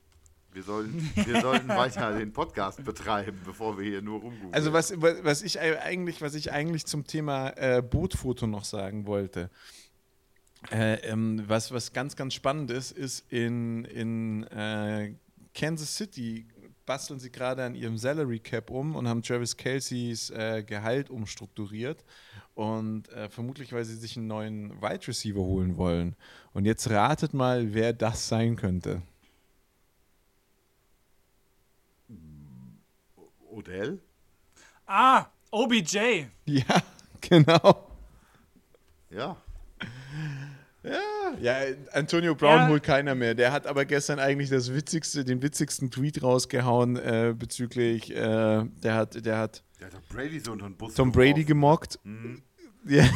wir, sollten, wir sollten weiter den Podcast betreiben, bevor wir hier nur rumgoogeln. Also was, was ich eigentlich, was ich eigentlich zum Thema äh, Bootfoto noch sagen wollte, äh, ähm, was, was ganz, ganz spannend ist, ist in, in äh, Kansas City basteln sie gerade an ihrem Salary Cap um und haben Travis Kelceys äh, Gehalt umstrukturiert und äh, vermutlich, weil sie sich einen neuen Wide Receiver holen wollen. Und jetzt ratet mal, wer das sein könnte. Odell? Ah, OBJ. Ja, genau. Ja. Ja, Antonio Brown Ja. holt keiner mehr. Der hat aber gestern eigentlich das witzigste, den witzigsten Tweet rausgehauen äh, bezüglich, äh, der hat, der hat Der hat Brady so unter den Bus Tom Brady geworfen. gemockt. Mhm. Ja,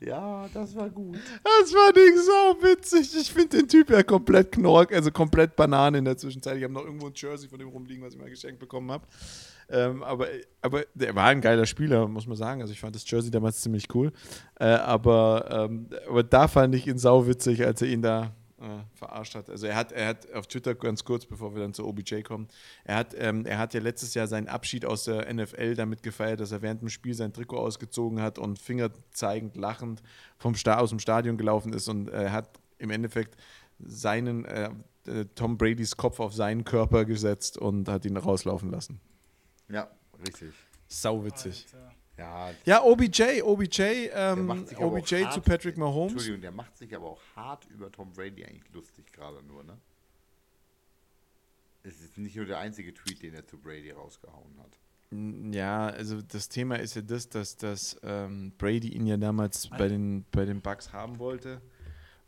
Ja, das war gut. das war nicht so witzig. Ich finde den Typ ja komplett knork, also komplett Banane in der Zwischenzeit. Ich habe noch irgendwo ein Jersey von dem rumliegen, was ich mal geschenkt bekommen habe. Ähm, aber, aber der war ein geiler Spieler, muss man sagen. Also ich fand das Jersey damals ziemlich cool. Äh, aber, ähm, aber da fand ich ihn sauwitzig, als er ihn da äh, verarscht hat. Also er hat, er hat auf Twitter ganz kurz, bevor wir dann zu OBJ kommen, er hat, ähm, er hat ja letztes Jahr seinen Abschied aus der NFL damit gefeiert, dass er während dem Spiel sein Trikot ausgezogen hat und fingerzeigend, lachend vom Sta aus dem Stadion gelaufen ist und er hat im Endeffekt seinen äh, äh, Tom Bradys Kopf auf seinen Körper gesetzt und hat ihn rauslaufen lassen. Ja, richtig. Sauwitzig. Alter. Ja, Ja, OBJ, OBJ, ähm, macht sich aber OBJ auch zu hart- Patrick Mahomes. Entschuldigung, der macht sich aber auch hart über Tom Brady eigentlich lustig gerade nur, ne? Es ist nicht nur der einzige Tweet, den er zu Brady rausgehauen hat. Ja, also das Thema ist ja das, dass, dass ähm, Brady ihn ja damals bei den, bei den Bucks haben wollte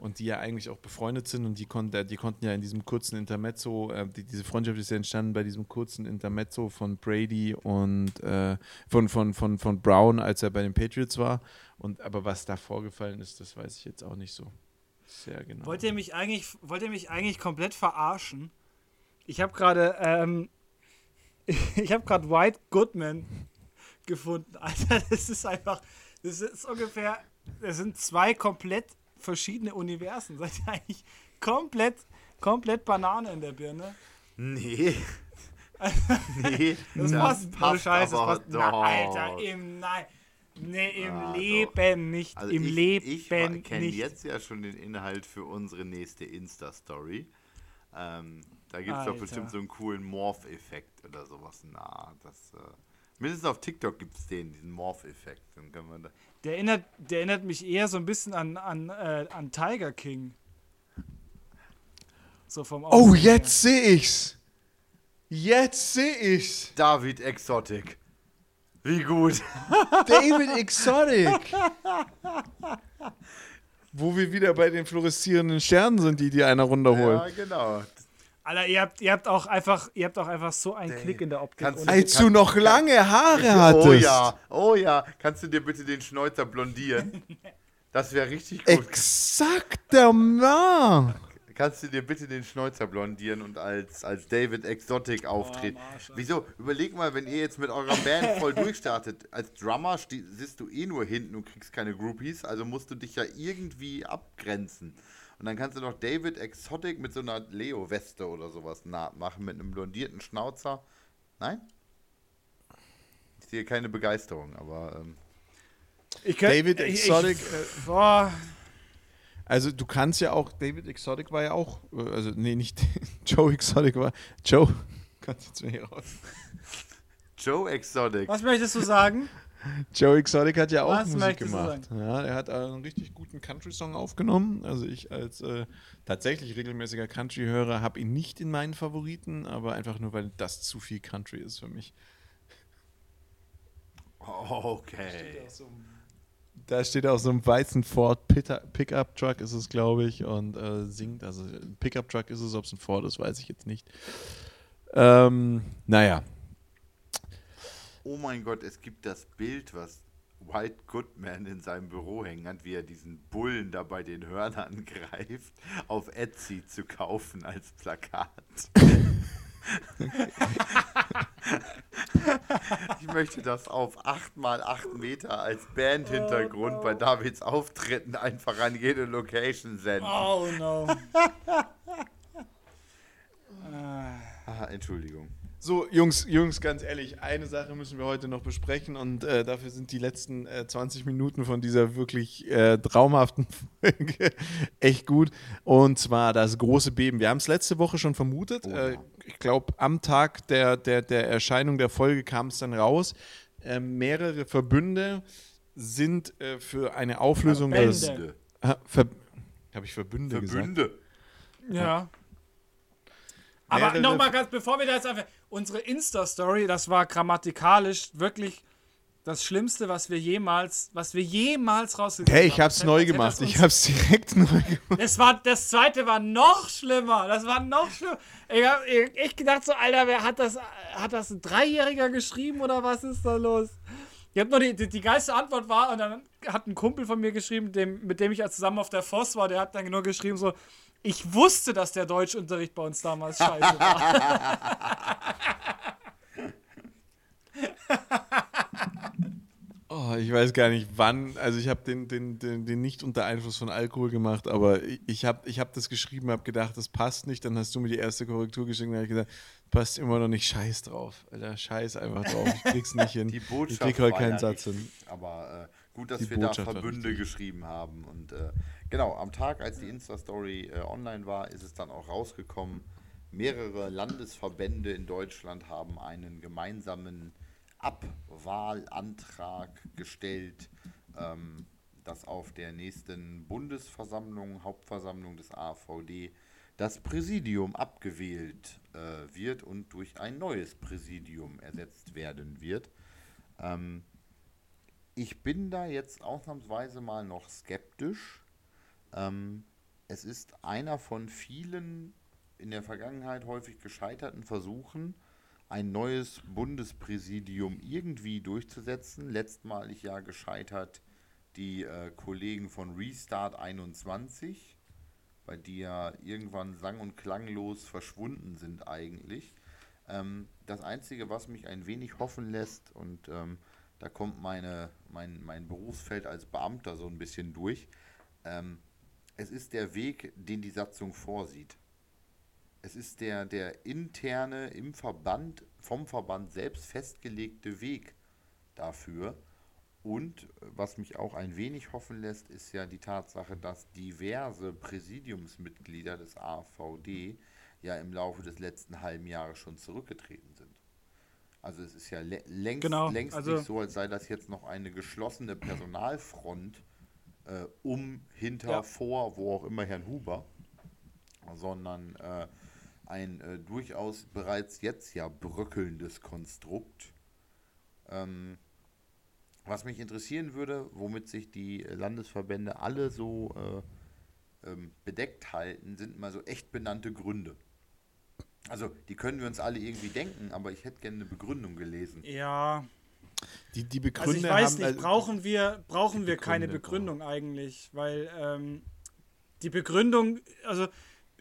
und die ja eigentlich auch befreundet sind und die, kon die konnten ja in diesem kurzen Intermezzo, äh, die, diese Freundschaft ist ja entstanden bei diesem kurzen Intermezzo von Brady und äh, von, von, von, von Brown, als er bei den Patriots war. Und aber was da vorgefallen ist, das weiß ich jetzt auch nicht so sehr genau. Wollt ihr mich eigentlich, wollt ihr mich eigentlich komplett verarschen? Ich habe gerade, ähm, ich habe gerade White Goodman gefunden. Alter, das ist einfach, das ist ungefähr, das sind zwei komplett verschiedene Universen. Seid ihr eigentlich komplett, komplett Banane in der Birne? Nee. nee, das, das passt, passt Scheiße, das passt. Na, doch. Alter, im Nein. Nee, im Ah, doch. Leben nicht. Also Im ich, Leben ich kenne jetzt ja schon den Inhalt für unsere nächste Insta-Story. Ähm, da gibt es doch bestimmt so einen coolen Morph-Effekt oder sowas. Na, das. Äh, mindestens auf TikTok gibt es den, diesen Morph-Effekt. Dann können wir da. Der erinnert, der erinnert mich eher so ein bisschen an, an, äh, an Tiger King. So vom Oh, her. jetzt sehe ich's! Jetzt sehe ich's! David Exotic. Wie gut. David Exotic! Wo wir wieder bei den fluoreszierenden Sternen sind, die die einer runterholt. ja, genau. Alter, ihr habt, ihr habt auch einfach, ihr habt auch einfach so einen Dang. Klick in der Optik. Kannst Als du noch lange Haare hattest. Oh ja, oh ja. Kannst du dir bitte den Schnäuzer blondieren? Das wäre richtig gut. Exakt der Mann! Kannst du dir bitte den Schnäuzer blondieren und als, als David Exotic auftreten? Marsch, Alter. Wieso? Überleg mal, wenn ihr jetzt mit eurer Band voll durchstartet. Als Drummer sitzt du eh nur hinten und kriegst keine Groupies, also musst du dich ja irgendwie abgrenzen. Und dann kannst du noch David Exotic mit so einer Leo-Weste oder sowas nachmachen, mit einem blondierten Schnauzer. Nein? Ich sehe keine Begeisterung, aber ähm, Ich könnt- David ich- Exotic, Ich, äh, boah, Also du kannst ja auch, David Exotic war ja auch, äh, also nee, nicht Joe Exotic war, Joe, kannst jetzt mir hier raus. Joe Exotic. was möchtest du sagen? Joe Exotic hat ja auch Was Musik gemacht. Ja, er hat einen richtig guten Country-Song aufgenommen. Also ich als äh, tatsächlich regelmäßiger Country-Hörer habe ihn nicht in meinen Favoriten, aber einfach nur, weil das zu viel Country ist für mich. Okay. Da steht auf so einem weißen Ford Pickup Truck ist es, glaube ich, und äh, singt. Also ein Pickup Truck ist es, ob es ein Ford ist, weiß ich jetzt nicht. Ähm, naja, Oh mein Gott, es gibt das Bild, was White Goodman in seinem Büro hängen hat, wie er diesen Bullen da bei den Hörnern greift, auf Etsy zu kaufen als Plakat. ich möchte das auf 8x8 Meter als Bandhintergrund bei Davids Auftritten einfach an jede Location senden. Oh no. Ah, Entschuldigung. So, Jungs, Jungs, ganz ehrlich, eine Sache müssen wir heute noch besprechen und äh, dafür sind die letzten äh, 20 Minuten von dieser wirklich äh, traumhaften Folge echt gut. Und zwar das große Beben. Wir haben es letzte Woche schon vermutet. Oh äh, ja. ich glaube, am Tag der, der, der Erscheinung der Folge kam es dann raus. Äh, mehrere Verbünde sind äh, für eine Auflösung Verbände. des. Ver Habe ich Verbünde gesagt? Verbünde. ja. Aber nochmal ganz, bevor wir da jetzt einfach. Unsere Insta-Story, das war grammatikalisch wirklich das Schlimmste, was wir jemals, was wir jemals rausgekriegt Hey, ich haben. hab's Das neu gemacht. Ich hab's direkt neu gemacht. Das, war, das zweite war noch schlimmer. Das war noch schlimmer. Ich hab echt gedacht, so, Alter, wer hat das, hat das ein Dreijähriger geschrieben oder was ist da los? Ich hab nur die, die, die geilste Antwort war, und dann hat ein Kumpel von mir geschrieben, dem, mit dem ich ja zusammen auf der Voss war, der hat dann nur geschrieben, so, ich wusste, dass der Deutschunterricht bei uns damals scheiße war. Oh, ich weiß gar nicht wann. Also ich habe den, den, den, den nicht unter Einfluss von Alkohol gemacht, aber ich- ich habe ich hab das geschrieben, habe gedacht, das passt nicht. Dann hast du mir die erste Korrektur geschickt und habe ich gesagt, passt immer noch nicht. Scheiß drauf. Alter, scheiß einfach drauf. Ich krieg's nicht hin. Die ich Botschaft krieg heute keinen ja Satz hin. Aber äh, gut, dass Die wir da Botschaft war Verbünde geschrieben haben. Und äh, genau, am Tag, als die Insta-Story äh, online war, ist es dann auch rausgekommen. Mehrere Landesverbände in Deutschland haben einen gemeinsamen Abwahlantrag gestellt, ähm, dass auf der nächsten Bundesversammlung, Hauptversammlung des AVD, das Präsidium abgewählt äh, wird und durch ein neues Präsidium ersetzt werden wird. Ähm, ich bin da jetzt ausnahmsweise mal noch skeptisch. Ähm, es ist einer von vielen in der Vergangenheit häufig gescheiterten Versuchen, ein neues Bundespräsidium irgendwie durchzusetzen. Letztmalig ja gescheitert die äh, Kollegen von Restart 21, bei die ja irgendwann sang- und klanglos verschwunden sind eigentlich. Ähm, das Einzige, was mich ein wenig hoffen lässt, und ähm, da kommt meine, mein, mein Berufsfeld als Beamter so ein bisschen durch, ähm, es ist der Weg, den die Satzung vorsieht. Es ist der, der interne, im Verband, vom Verband selbst festgelegte Weg dafür. Und was mich auch ein wenig hoffen lässt, ist ja die Tatsache, dass diverse Präsidiumsmitglieder des AVD ja im Laufe des letzten halben Jahres schon zurückgetreten sind. Also es ist ja längst, genau, längst also nicht so, als sei das jetzt noch eine geschlossene Personalfront äh, um, hinter, ja. vor, wo auch immer Herrn Huber, sondern äh, ein äh, durchaus bereits jetzt ja bröckelndes Konstrukt. Ähm, was mich interessieren würde, womit sich die Landesverbände alle so äh, ähm, bedeckt halten, sind mal so echt benannte Gründe. Also, die können wir uns alle irgendwie denken, aber ich hätte gerne eine Begründung gelesen. Ja. Die, die Begründung. Also ich weiß nicht, also brauchen wir, brauchen wir keine Begründung eigentlich, weil ähm, die Begründung, also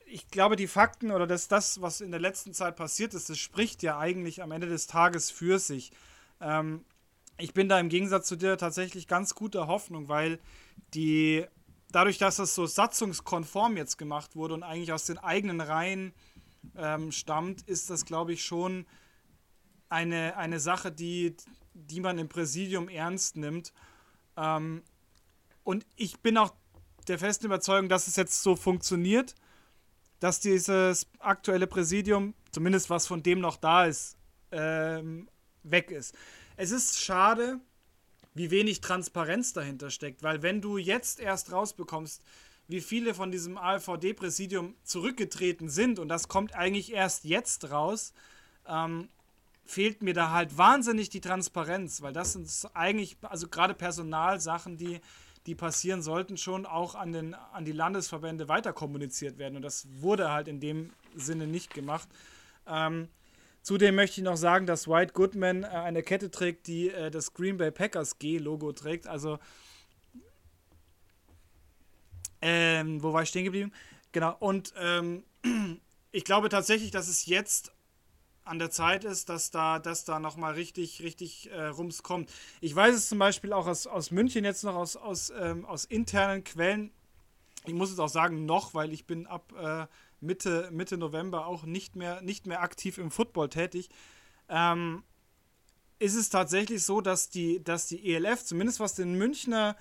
ich glaube, die Fakten oder das, das, was in der letzten Zeit passiert ist, das spricht ja eigentlich am Ende des Tages für sich. Ähm, ich bin da im Gegensatz zu dir tatsächlich ganz guter Hoffnung, weil die, dadurch, dass das so satzungskonform jetzt gemacht wurde und eigentlich aus den eigenen Reihen ähm, stammt, ist das, glaube ich, schon eine, eine Sache, die, die man im Präsidium ernst nimmt. Ähm, und ich bin auch der festen Überzeugung, dass es jetzt so funktioniert, dass dieses aktuelle Präsidium, zumindest was von dem noch da ist, ähm, weg ist. Es ist schade, wie wenig Transparenz dahinter steckt, weil wenn du jetzt erst rausbekommst, wie viele von diesem AVD-Präsidium zurückgetreten sind, und das kommt eigentlich erst jetzt raus, ähm, fehlt mir da halt wahnsinnig die Transparenz, weil das sind eigentlich, also gerade Personalsachen, die, die passieren, sollten schon auch an, den, an die Landesverbände weiter kommuniziert werden. Und das wurde halt in dem Sinne nicht gemacht. Ähm, Zudem möchte ich noch sagen, dass White Goodman äh, eine Kette trägt, die äh, das Green Bay Packers G-Logo trägt. Also, ähm, wo war ich stehen geblieben? Genau, und ähm, ich glaube tatsächlich, dass es jetzt an der Zeit ist, dass da, dass da nochmal richtig, richtig äh, Rums kommt. Ich weiß es zum Beispiel auch aus, aus München jetzt noch aus, aus, ähm, aus internen Quellen. Ich muss es auch sagen, noch, weil ich bin ab äh, Mitte, Mitte November auch nicht mehr, nicht mehr aktiv im Football tätig, ähm, ist es tatsächlich so, dass die, dass die ELF, zumindest was den Münchner,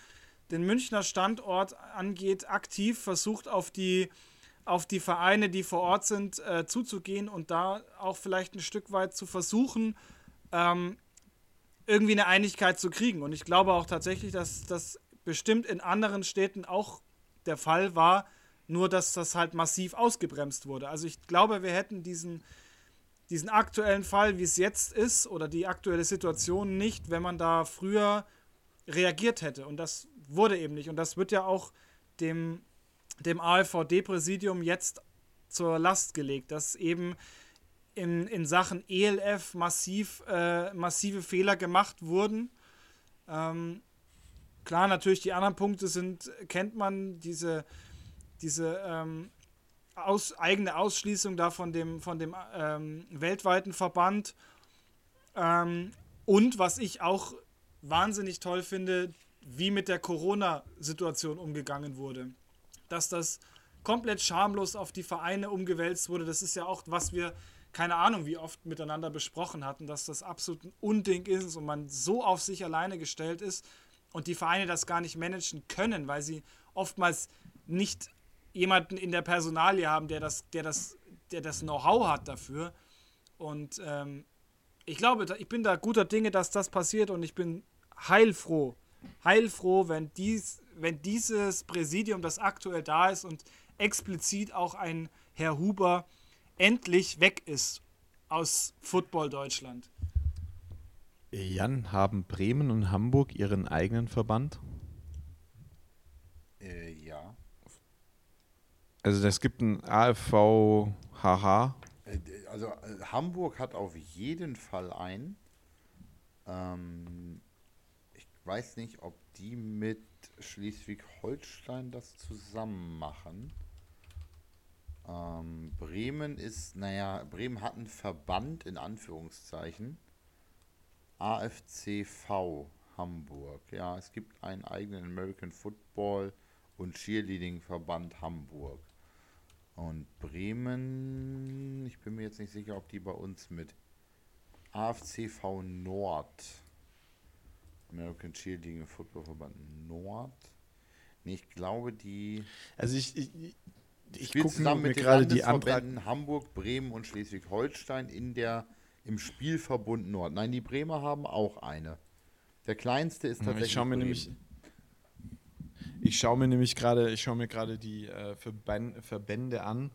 den Münchner Standort angeht, aktiv versucht, auf die, auf die Vereine, die vor Ort sind, äh, zuzugehen und da auch vielleicht ein Stück weit zu versuchen, ähm, irgendwie eine Einigkeit zu kriegen. Und ich glaube auch tatsächlich, dass das bestimmt in anderen Städten auch der Fall war, nur, dass das halt massiv ausgebremst wurde. Also ich glaube, wir hätten diesen, diesen aktuellen Fall, wie es jetzt ist, oder die aktuelle Situation nicht, wenn man da früher reagiert hätte. Und das wurde eben nicht. Und das wird ja auch dem, dem AfVD-Präsidium jetzt zur Last gelegt, dass eben in, in Sachen ELF massiv, äh, massive Fehler gemacht wurden. Ähm, klar, natürlich die anderen Punkte sind, kennt man, diese diese ähm, aus, eigene Ausschließung da von dem, von dem ähm, weltweiten Verband. Ähm, und was ich auch wahnsinnig toll finde, wie mit der Corona-Situation umgegangen wurde. Dass das komplett schamlos auf die Vereine umgewälzt wurde, das ist ja auch, was wir, keine Ahnung, wie oft miteinander besprochen hatten, dass das absolut ein Unding ist und man so auf sich alleine gestellt ist und die Vereine das gar nicht managen können, weil sie oftmals nicht jemanden in der Personalie haben, der das, der das, der das Know-how hat dafür. Und ähm, ich glaube, ich bin da guter Dinge, dass das passiert und ich bin heilfroh, heilfroh, wenn, dies, wenn dieses Präsidium, das aktuell da ist und explizit auch ein Herr Huber endlich weg ist aus Football Deutschland. Jan, haben Bremen und Hamburg ihren eigenen Verband? Äh, ja. Also es gibt ein AFV HH. Äh, also äh, Hamburg hat auf jeden Fall einen. Ähm, weiß nicht, ob die mit Schleswig-Holstein das zusammen machen. Ähm, Bremen ist, naja, Bremen hat einen Verband in Anführungszeichen. AFCV Hamburg. Ja, es gibt einen eigenen American Football und Cheerleading Verband Hamburg. Und Bremen, ich bin mir jetzt nicht sicher, ob die bei uns mit AFCV Nord, American Cheerleading Football Verband Nord. Nee, ich glaube, die. Also ich, ich, ich gucke zusammen mit gerade die Landesverbänden Hamburg, Bremen und Schleswig-Holstein in der im Spielverbund Nord. Nein, die Bremer haben auch eine. Der kleinste ist tatsächlich. Ich schaue mir nämlich. Ich schaue mir nämlich gerade, ich schaue mir gerade die äh, Verbände an,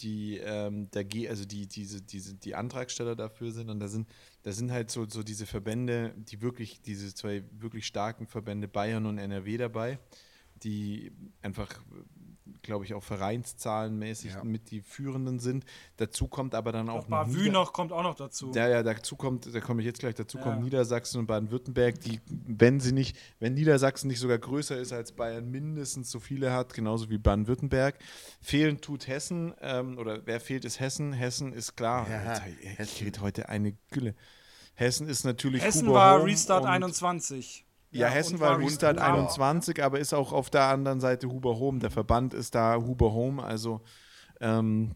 die ähm, der G, also die diese diese die Antragsteller dafür sind und da sind da sind halt so so diese Verbände, die wirklich diese zwei wirklich starken Verbände Bayern und NRW dabei, die einfach glaube ich, auch vereinszahlenmäßig ja. mit die führenden sind. Dazu kommt aber dann auch. Bavü Nieder noch kommt auch noch dazu. Ja, ja, dazu kommt, da komme ich jetzt gleich dazu, ja. kommt Niedersachsen und Baden-Württemberg, die, wenn sie nicht, wenn Niedersachsen nicht sogar größer ist als Bayern, mindestens so viele hat, genauso wie Baden-Württemberg. Fehlen tut Hessen, ähm, oder wer fehlt, ist Hessen. Hessen ist klar. Ja, Alter, Hessen. heute eine Gülle. Hessen ist natürlich. Hessen Huber war Restart 21. Ja, Hessen war Restart 21, aber ist auch auf der anderen Seite Huber Home. Der Verband ist da Huber Home, also ähm,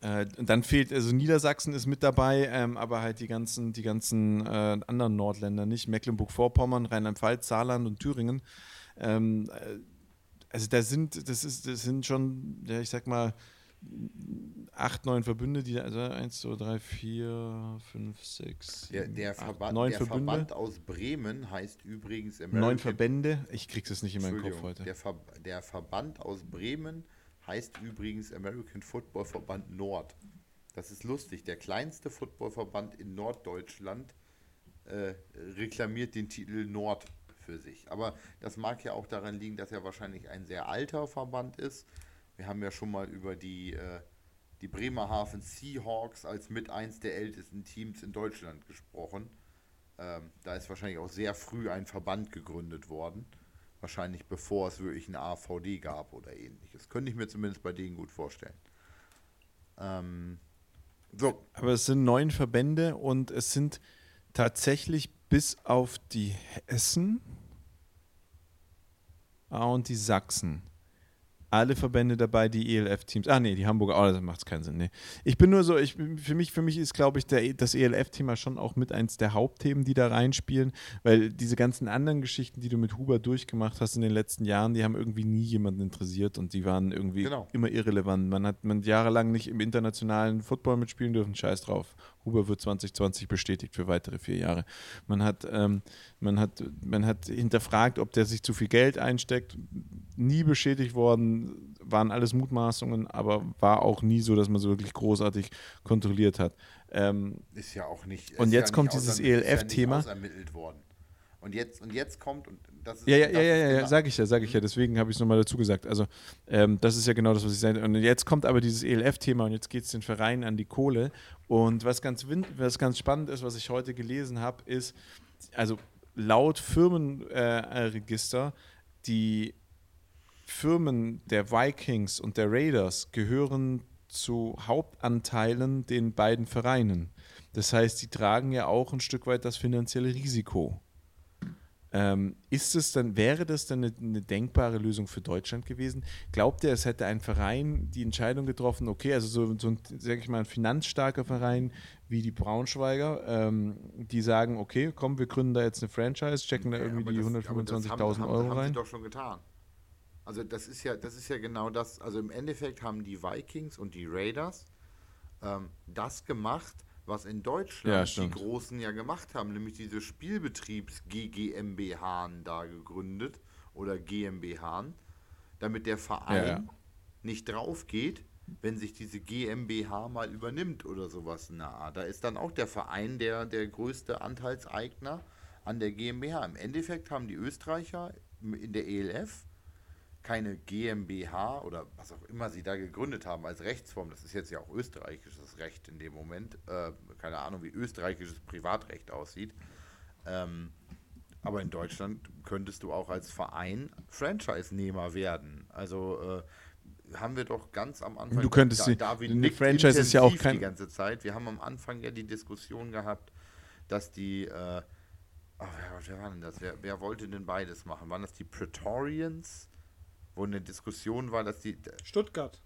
äh, dann fehlt, also Niedersachsen ist mit dabei, ähm, aber halt die ganzen, die ganzen äh, anderen Nordländer nicht. Mecklenburg-Vorpommern, Rheinland-Pfalz, Saarland und Thüringen. Ähm, äh, also da sind, das ist, das sind schon, ja, ich sag mal, acht, neun Verbünde, die also eins, zwei, drei, vier, fünf, sechs, der, der, Verband, neun der Verbünde. Verband aus Bremen heißt übrigens American Neun Verbände, ich krieg's es nicht in meinen Kopf heute. Der, Ver der Verband aus Bremen heißt übrigens American Football Verband Nord. Das ist lustig. Der kleinste Footballverband in Norddeutschland äh, reklamiert den Titel Nord für sich. Aber das mag ja auch daran liegen, dass er wahrscheinlich ein sehr alter Verband ist wir haben ja schon mal über die, äh, die Bremerhaven Seahawks als mit eins der ältesten Teams in Deutschland gesprochen. Ähm, da ist wahrscheinlich auch sehr früh ein Verband gegründet worden. Wahrscheinlich bevor es wirklich eine AVD gab oder ähnliches. Könnte ich mir zumindest bei denen gut vorstellen. Ähm, so. Aber es sind neun Verbände und es sind tatsächlich bis auf die Hessen ah, und die Sachsen alle Verbände dabei, die ELF-Teams. Ah, nee, die Hamburger, oh, das macht keinen Sinn. Nee. Ich bin nur so, ich, für, mich, für mich ist, glaube ich, der, das ELF-Thema schon auch mit eins der Hauptthemen, die da reinspielen, weil diese ganzen anderen Geschichten, die du mit Huber durchgemacht hast in den letzten Jahren, die haben irgendwie nie jemanden interessiert und die waren irgendwie genau. immer irrelevant. Man hat man jahrelang nicht im internationalen Football mitspielen dürfen, scheiß drauf. Huber wird 2020 bestätigt für weitere vier Jahre. Man hat, ähm, man hat, man hat hinterfragt, ob der sich zu viel Geld einsteckt. Nie bestätigt worden, waren alles Mutmaßungen, aber war auch nie so, dass man so wirklich großartig kontrolliert hat. Ähm, ist ja auch nicht. Und jetzt ja kommt dieses ELF-Thema. Ja worden. Und jetzt, und jetzt kommt, und. Ja, ja, ja, ja, ja, sag ich ja, sag ich ja. Deswegen habe ich es nochmal dazu gesagt. Also, ähm, das ist ja genau das, was ich sage. Und jetzt kommt aber dieses ELF-Thema und jetzt geht es den Vereinen an die Kohle. Und was ganz, was ganz spannend ist, was ich heute gelesen habe, ist, also laut Firmenregister, äh, die Firmen der Vikings und der Raiders gehören zu Hauptanteilen den beiden Vereinen. Das heißt, die tragen ja auch ein Stück weit das finanzielle Risiko. Ähm, ist es dann, wäre das dann eine, eine, denkbare Lösung für Deutschland gewesen? Glaubt ihr, es hätte ein Verein die Entscheidung getroffen, okay, also so, so ein, sag ich mal, ein finanzstarker Verein wie die Braunschweiger, ähm, die sagen, okay, komm, wir gründen da jetzt eine Franchise, checken da irgendwie die 125.000 Euro rein? Das haben sie doch schon getan. Also das ist ja, das ist ja genau das. Also im Endeffekt haben die Vikings und die Raiders ähm, das gemacht, was in Deutschland ja, die Großen ja gemacht haben, nämlich diese Spielbetriebs-GmbH da gegründet oder GmbH, damit der Verein ja, ja. nicht drauf geht, wenn sich diese GmbH mal übernimmt oder sowas. Na, da ist dann auch der Verein der, der größte Anteilseigner an der GmbH. Im Endeffekt haben die Österreicher in der ELF keine GmbH oder was auch immer sie da gegründet haben als Rechtsform. Das ist jetzt ja auch österreichisches Recht in dem Moment. Äh, keine Ahnung, wie österreichisches Privatrecht aussieht. Ähm, aber in Deutschland könntest du auch als Verein Franchise-Nehmer werden. Also äh, haben wir doch ganz am Anfang. Du könntest da, die- David eine Franchise ist ja auch kein- die ganze Zeit. Wir haben am Anfang ja die Diskussion gehabt, dass die. Äh, ach, wer, wer war denn das? Wer, wer wollte denn beides machen? Waren das die Praetorians? Wo eine Diskussion war, dass die. Stuttgart.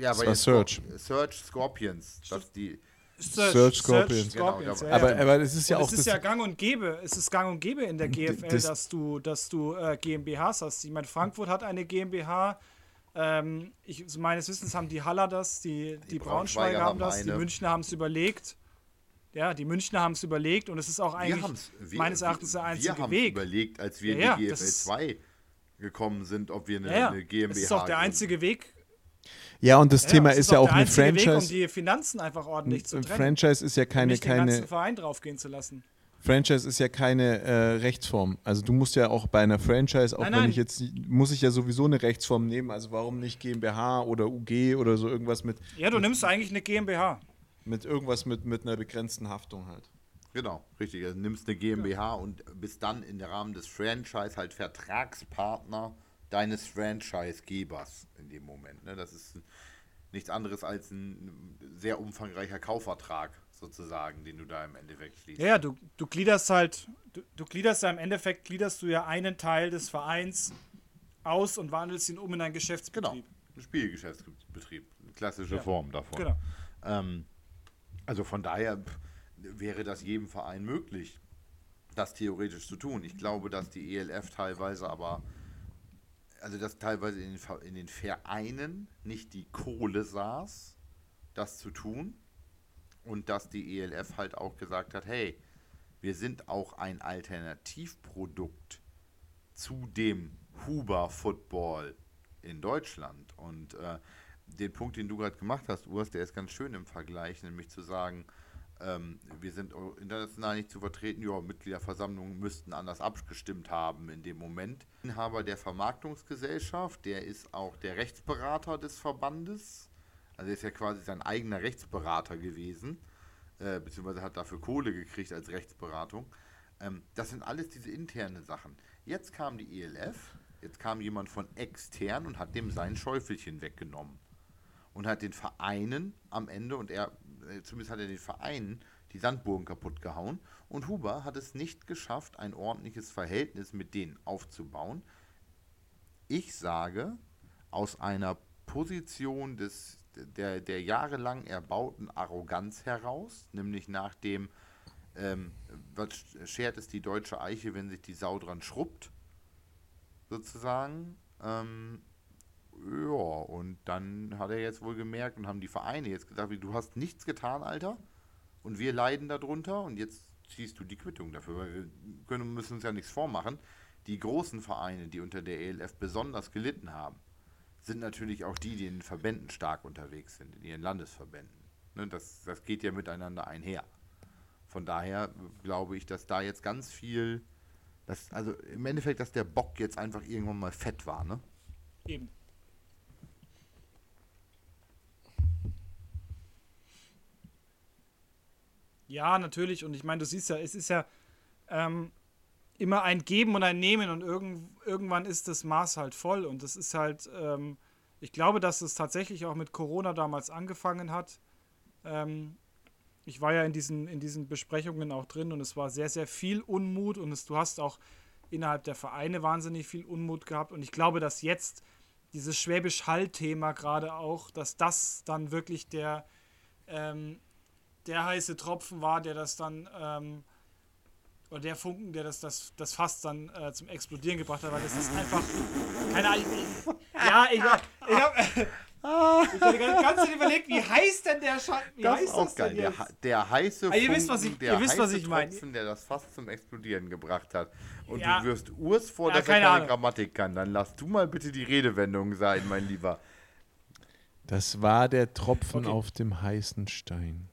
Ja, Das aber war. Scor- Surge Scorpions. Dass die. Search Scorpions. Scorpions, Genau, ja, aber, ja. aber es ist ja Und auch es ist ja gang und gäbe, es ist gang und gäbe in der GFL, das- dass du, dass du äh, GmbHs hast. Ich meine, Frankfurt hat eine GmbH. Ähm, ich, meines Wissens haben die Haller das, die, die, Die Braunschweiger, Braunschweiger haben haben das, die eine. Münchner haben es überlegt. Ja, die Münchner haben es überlegt und es ist auch Wir eigentlich haben's, wir, meines Erachtens der wir einzige haben's Weg. überlegt, als wir Ja, in die GFL ist- 2 gekommen sind, ob wir eine, Ja, ja. eine GmbH Es ist auch der einzige Weg. ja, und das Ja, Thema es ist ja auch eine einzige Weg, um Franchise. die Finanzen einfach ordentlich zu Ein trennen. Franchise ist ja keine, nicht den ganzen keine, Verein draufgehen zu lassen. Franchise ist ja keine äh, Rechtsform. Also du musst ja auch bei einer Franchise, auch Nein, wenn nein. ich jetzt, muss ich ja sowieso eine Rechtsform nehmen. Also warum nicht GmbH oder UG oder so irgendwas mit, Ja, du nimmst eigentlich eine GmbH. mit irgendwas mit, mit einer begrenzten Haftung halt. Genau, richtig. Also nimmst eine GmbH und bist dann im Rahmen des Franchise halt Vertragspartner deines Franchisegebers in dem Moment. Ne? Das ist nichts anderes als ein sehr umfangreicher Kaufvertrag sozusagen, den du da im Endeffekt schließt. Ja, ja, du, du gliederst halt, du, du gliederst ja im Endeffekt, gliederst du ja einen Teil des Vereins aus und wandelst ihn um in Genau, Geschäftsbetrieb. ein Spielgeschäftsbetrieb, klassische Ja. Form davon. Genau. Ähm, also von daher pff, wäre das jedem Verein möglich, das theoretisch zu tun. Ich glaube, dass die ELF teilweise aber, also dass teilweise in den, in den Vereinen nicht die Kohle saß, das zu tun. Und dass die ELF halt auch gesagt hat, hey, wir sind auch ein Alternativprodukt zu dem Huber Football in Deutschland. Und äh, den Punkt, den du gerade gemacht hast, Urs, der ist ganz schön im Vergleich, nämlich zu sagen, ähm, wir sind international nicht zu vertreten, ja, Mitgliederversammlungen müssten anders abgestimmt haben in dem Moment. Inhaber der Vermarktungsgesellschaft, der ist auch der Rechtsberater des Verbandes, also ist ja quasi sein eigener Rechtsberater gewesen, äh, beziehungsweise hat dafür Kohle gekriegt als Rechtsberatung. Ähm, das sind alles diese internen Sachen. Jetzt kam die ELF, jetzt kam jemand von extern und hat dem sein Schäufelchen weggenommen. Und hat den Vereinen am Ende, und er, zumindest hat er den Vereinen die Sandburgen kaputt gehauen. Und Huber hat es nicht geschafft, ein ordentliches Verhältnis mit denen aufzubauen. Ich sage, aus einer Position des, der, der jahrelang erbauten Arroganz heraus, nämlich nach dem, ähm, was schert es die deutsche Eiche, wenn sich die Sau dran schrubbt, sozusagen. Ähm, ja, und dann hat er jetzt wohl gemerkt und haben die Vereine jetzt gesagt, du hast nichts getan, Alter, und wir leiden darunter und jetzt ziehst du die Quittung dafür, weil wir können, müssen uns ja nichts vormachen. Die großen Vereine, die unter der ELF besonders gelitten haben, sind natürlich auch die, die in den Verbänden stark unterwegs sind, in ihren Landesverbänden. Ne, das, das geht ja miteinander einher. Von daher glaube ich, dass da jetzt ganz viel, dass, also im Endeffekt, dass der Bock jetzt einfach irgendwann mal fett war, ne? Eben. Ja, natürlich. Und ich meine, du siehst ja, es ist ja ähm, immer ein Geben und ein Nehmen und irgend, irgendwann ist das Maß halt voll. Und das ist halt, ähm, ich glaube, dass es tatsächlich auch mit Corona damals angefangen hat. Ähm, ich war ja in diesen, in diesen Besprechungen auch drin und es war sehr, sehr viel Unmut und es, du hast auch innerhalb der Vereine wahnsinnig viel Unmut gehabt. Und ich glaube, dass jetzt dieses Schwäbisch Hall-Thema gerade auch, dass das dann wirklich der, ähm, der heiße Tropfen war, der das dann, ähm, oder der Funken, der das, das, das Fass dann äh, zum Explodieren gebracht hat, weil das ist einfach, keine Ahnung, ich, ja, ich, ich habe ich hab die ganze Zeit überlegt, wie heißt denn der Scheiß, wie Das heißt ist auch das geil. Der, der heiße Ah, ihr wisst, was Funken, ich- der wisst, was heiße ich meine. Tropfen, der das fast zum Explodieren gebracht hat. Und Ja. du wirst Urs vor, Ja, dass er keine keine Ahnung. Grammatik kann. Dann lass du mal bitte die Redewendung sein, mein Lieber. Das war der Tropfen Okay. auf dem heißen Stein.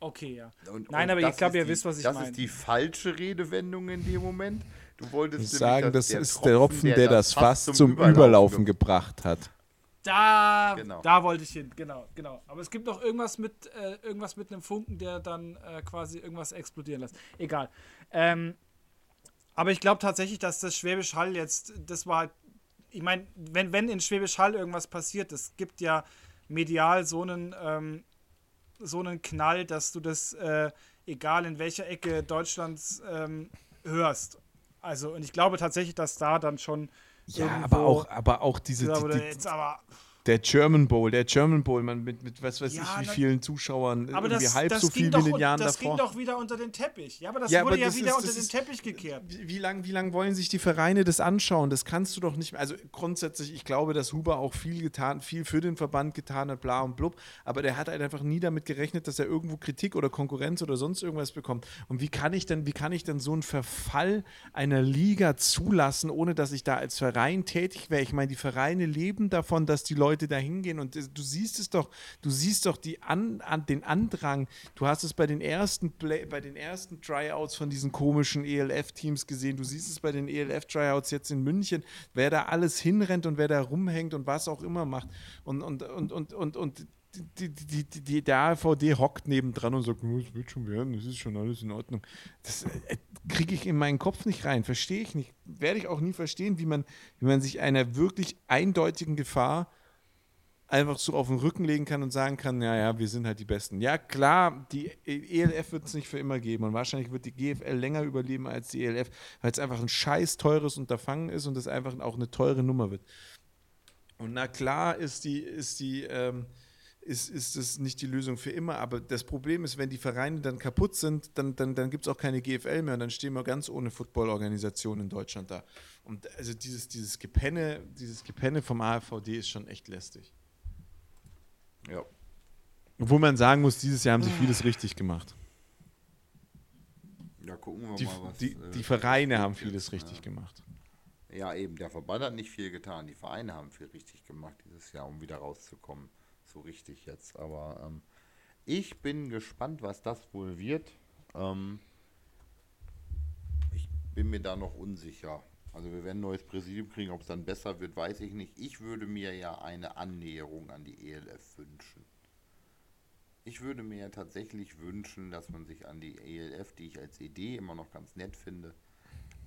Okay, ja. Und, Nein, und aber das ich glaube, ihr die- wisst, was ich Das meine. ist die falsche Redewendung in dem Moment. Du wolltest Ich sagen, das der ist der Tropfen, der das Fass zum Überlaufen gebracht hat. Da, Genau. da wollte ich hin, genau, genau. Aber es gibt noch irgendwas mit, äh, irgendwas mit einem Funken, der dann äh, quasi irgendwas explodieren lässt. Egal. Ähm, aber ich glaube tatsächlich, dass das Schwäbisch Hall jetzt, das war halt, ich meine, wenn, wenn in Schwäbisch Hall irgendwas passiert, es gibt ja medial so einen, ähm, so einen Knall, dass du das, äh, egal in welcher Ecke Deutschlands, ähm, hörst. Also, und ich glaube tatsächlich, dass da dann schon. Ja, aber auch, aber auch diese, die, die, jetzt aber. Der German Bowl, der German Bowl, man mit, mit was weiß Ja, ich, wie na- vielen Zuschauern, Aber irgendwie das, halb das so viel doch, wie in den Jahren das davor. ging doch wieder unter den Teppich. Ja, aber das Ja, wurde aber ja das wieder ist- unter das den Teppich gekehrt. Wie, wie lange wie lang wollen sich die Vereine das anschauen? Das kannst du doch nicht mehr. Also grundsätzlich, ich glaube, dass Huber auch viel getan, viel für den Verband getan hat, bla und blub. Aber der hat halt einfach nie damit gerechnet, dass er irgendwo Kritik oder Konkurrenz oder sonst irgendwas bekommt. Und wie kann ich denn, wie kann ich denn so einen Verfall einer Liga zulassen, ohne dass ich da als Verein tätig wäre? Ich meine, die Vereine leben davon, dass die Leute da hingehen. Und das- du siehst es doch, du siehst doch die an, an, den Andrang. Du hast es bei den ersten Play, bei den ersten Tryouts von diesen komischen ELF-Teams gesehen. Du siehst es bei den ELF-Tryouts jetzt in München, wer da alles hinrennt und wer da rumhängt und was auch immer macht. Und, und, und, und, und, und die, die, die, die, der AVD hockt nebendran und sagt, "Oh, es wird schon werden, es ist schon alles in Ordnung. Das äh, kriege ich in meinen Kopf nicht rein, verstehe ich nicht. Werde ich auch nie verstehen, wie man, wie man sich einer wirklich eindeutigen Gefahr einfach so auf den Rücken legen kann und sagen kann, ja, ja, wir sind halt die Besten. Ja, klar, die ELF wird es nicht für immer geben und wahrscheinlich wird die GFL länger überleben als die ELF, weil es einfach ein scheiß teures Unterfangen ist und es einfach auch eine teure Nummer wird. Und na klar ist die, ist die, ähm, ist, ist das nicht die Lösung für immer, aber das Problem ist, wenn die Vereine dann kaputt sind, dann, dann, dann gibt es auch keine GFL mehr und dann stehen wir ganz ohne Footballorganisation in Deutschland da. Und also dieses, dieses Gepenne, dieses Gepenne vom AVD ist schon echt lästig. Ja. Obwohl man sagen muss, dieses Jahr haben sie vieles richtig gemacht. ja, gucken wir Die, mal, was. die, äh, die Vereine haben vieles jetzt, richtig ja. gemacht. Ja, eben, der Verband hat nicht viel getan. Die Vereine haben viel richtig gemacht dieses Jahr, um wieder rauszukommen. So richtig jetzt. Aber ähm, ich bin gespannt, was das wohl wird. Ähm, ich bin mir da noch unsicher. Also wir werden ein neues Präsidium kriegen. Ob es dann besser wird, weiß ich nicht. Ich würde mir ja eine Annäherung an die ELF wünschen. Ich würde mir ja tatsächlich wünschen, dass man sich an die ELF, die ich als Idee immer noch ganz nett finde,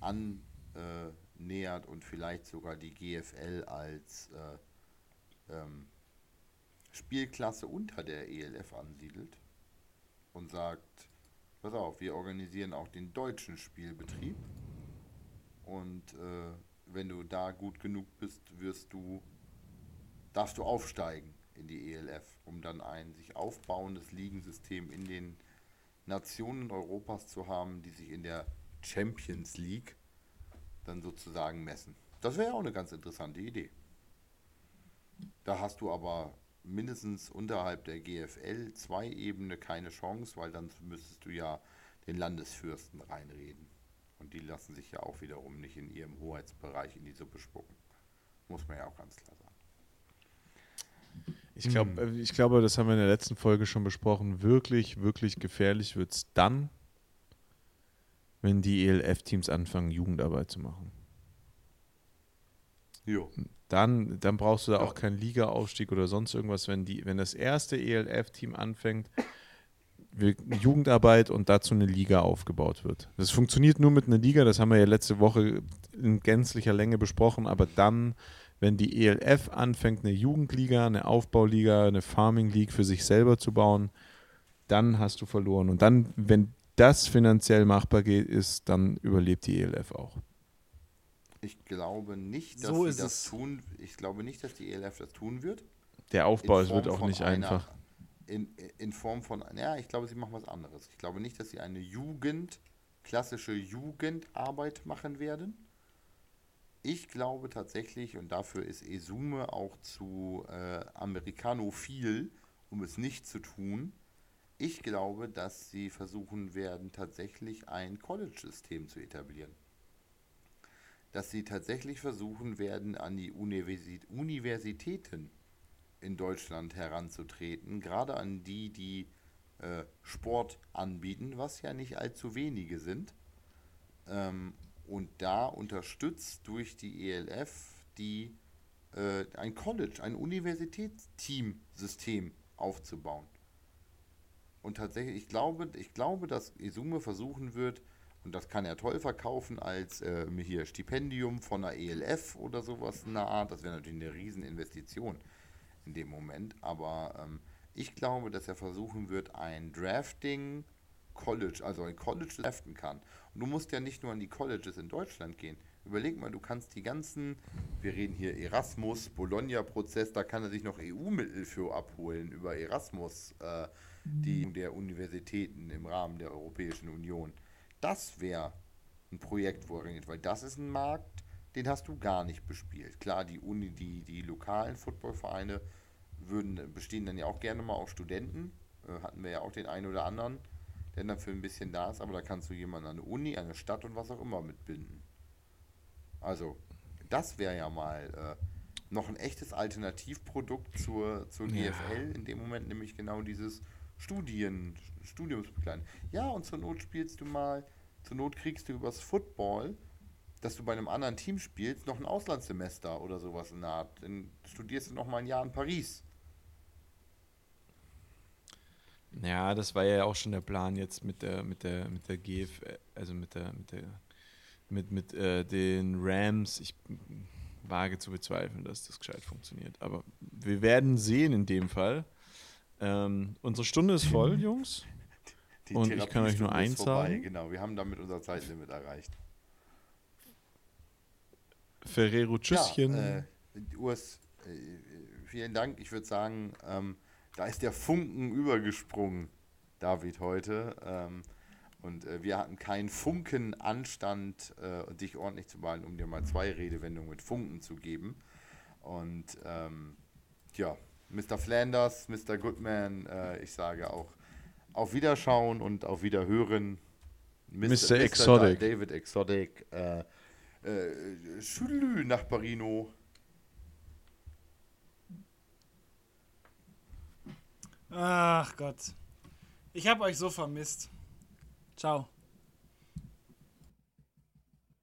annähert und vielleicht sogar die GFL als äh, ähm, Spielklasse unter der ELF ansiedelt und sagt, pass auf, wir organisieren auch den deutschen Spielbetrieb und äh, wenn du da gut genug bist, wirst du, darfst du aufsteigen in die ELF, um dann ein sich aufbauendes Ligensystem in den Nationen Europas zu haben, die sich in der Champions League dann sozusagen messen. Das wäre ja auch eine ganz interessante Idee. Da hast du aber mindestens unterhalb der GFL 2 Ebene keine Chance, weil dann müsstest du ja den Landesfürsten reinreden. Und die lassen sich ja auch wiederum nicht in ihrem Hoheitsbereich in die Suppe spucken. Muss man ja auch ganz klar sagen. Ich, glaub, äh, ich glaube, das haben wir in der letzten Folge schon besprochen. Wirklich, wirklich gefährlich wird es dann, wenn die ELF-Teams anfangen, Jugendarbeit zu machen. Jo. Dann, dann brauchst du da Ja. auch keinen Liga-Aufstieg oder sonst irgendwas, wenn, die, wenn das erste ELF-Team anfängt, Jugendarbeit und dazu eine Liga aufgebaut wird. Das funktioniert nur mit einer Liga, das haben wir ja letzte Woche in gänzlicher Länge besprochen, aber dann, wenn die ELF anfängt, eine Jugendliga, eine Aufbauliga, eine Farming League für sich selber zu bauen, dann hast du verloren. Und dann, wenn das finanziell machbar geht, ist, dann überlebt die ELF auch. Ich glaube nicht, dass So sie das es. tun. Ich glaube nicht, dass die ELF das tun wird. Der Aufbau es wird auch nicht einer- einfach. In, in Form von, ja, ich glaube, sie machen was anderes. Ich glaube nicht, dass sie eine Jugend, klassische Jugendarbeit machen werden. Ich glaube tatsächlich, und dafür ist Esume auch zu äh, amerikanophil, um es nicht zu tun. Ich glaube, dass sie versuchen werden, tatsächlich ein College-System zu etablieren. Dass sie tatsächlich versuchen werden, an die Universi Universitäten in Deutschland heranzutreten, gerade an die, die äh, Sport anbieten, was ja nicht allzu wenige sind, ähm, Und da unterstützt durch die ELF die, äh, ein College, ein Universitätsteam-System aufzubauen. Und tatsächlich, ich glaube, ich glaube, dass Isume versuchen wird, und das kann er toll verkaufen als äh, hier Stipendium von der ELF oder sowas in der Art. Das wäre natürlich eine Rieseninvestition in dem Moment. Aber ähm, ich glaube, dass er versuchen wird, ein Drafting College, also ein College draften kann. Und du musst ja nicht nur an die Colleges in Deutschland gehen. Überleg mal, du kannst die ganzen, wir reden hier Erasmus, Bologna-Prozess, da kann er sich noch EU-Mittel für abholen über Erasmus, äh, die der Universitäten im Rahmen der Europäischen Union. Das wäre ein Projekt, wo er reingeht, weil das ist ein Markt, den hast du gar nicht bespielt. Klar, die Uni, die, die lokalen Footballvereine würden, bestehen dann ja auch gerne mal aus Studenten. Äh, hatten wir ja auch den einen oder anderen, der dann für ein bisschen da ist, aber da kannst du jemanden an der Uni, an der Stadt und was auch immer mitbinden. Also, das wäre ja mal äh, noch ein echtes Alternativprodukt zur, zur Ja. GFL, in dem Moment nämlich genau dieses Studien, Studiumsbegleiten. Ja, und zur Not spielst du mal, zur Not kriegst du übers Football, dass du bei einem anderen Team spielst, noch ein Auslandssemester oder sowas in der Art. Dann studierst du noch mal ein Jahr in Paris. Ja, das war ja auch schon der Plan jetzt mit der, mit der, mit der GF, also mit der, mit der, mit, mit äh, den Rams. Ich wage zu bezweifeln, dass das gescheit funktioniert. Aber wir werden sehen in dem Fall. Ähm, unsere Stunde ist voll, Jungs. Die Und ich kann euch nur eins sagen. Genau, wir haben damit unser Zeitlimit erreicht. Ferrero, Tschüsschen. Ja, äh, Urs, äh, vielen Dank. Ich würde sagen, ähm, da ist der Funken übergesprungen, David, heute. Ähm, und äh, wir hatten keinen Funken Anstand, äh, dich ordentlich zu behalten, um dir mal zwei Redewendungen mit Funken zu geben. Und ähm, ja, Mr. Flanders, Mr. Goodman, äh, ich sage auch auf Wiederschauen und auf Wiederhören. Mr. Exotic. David Exotic. Äh, äh, Schülü nach Barino. Ach Gott. Ich habe euch so vermisst. Ciao.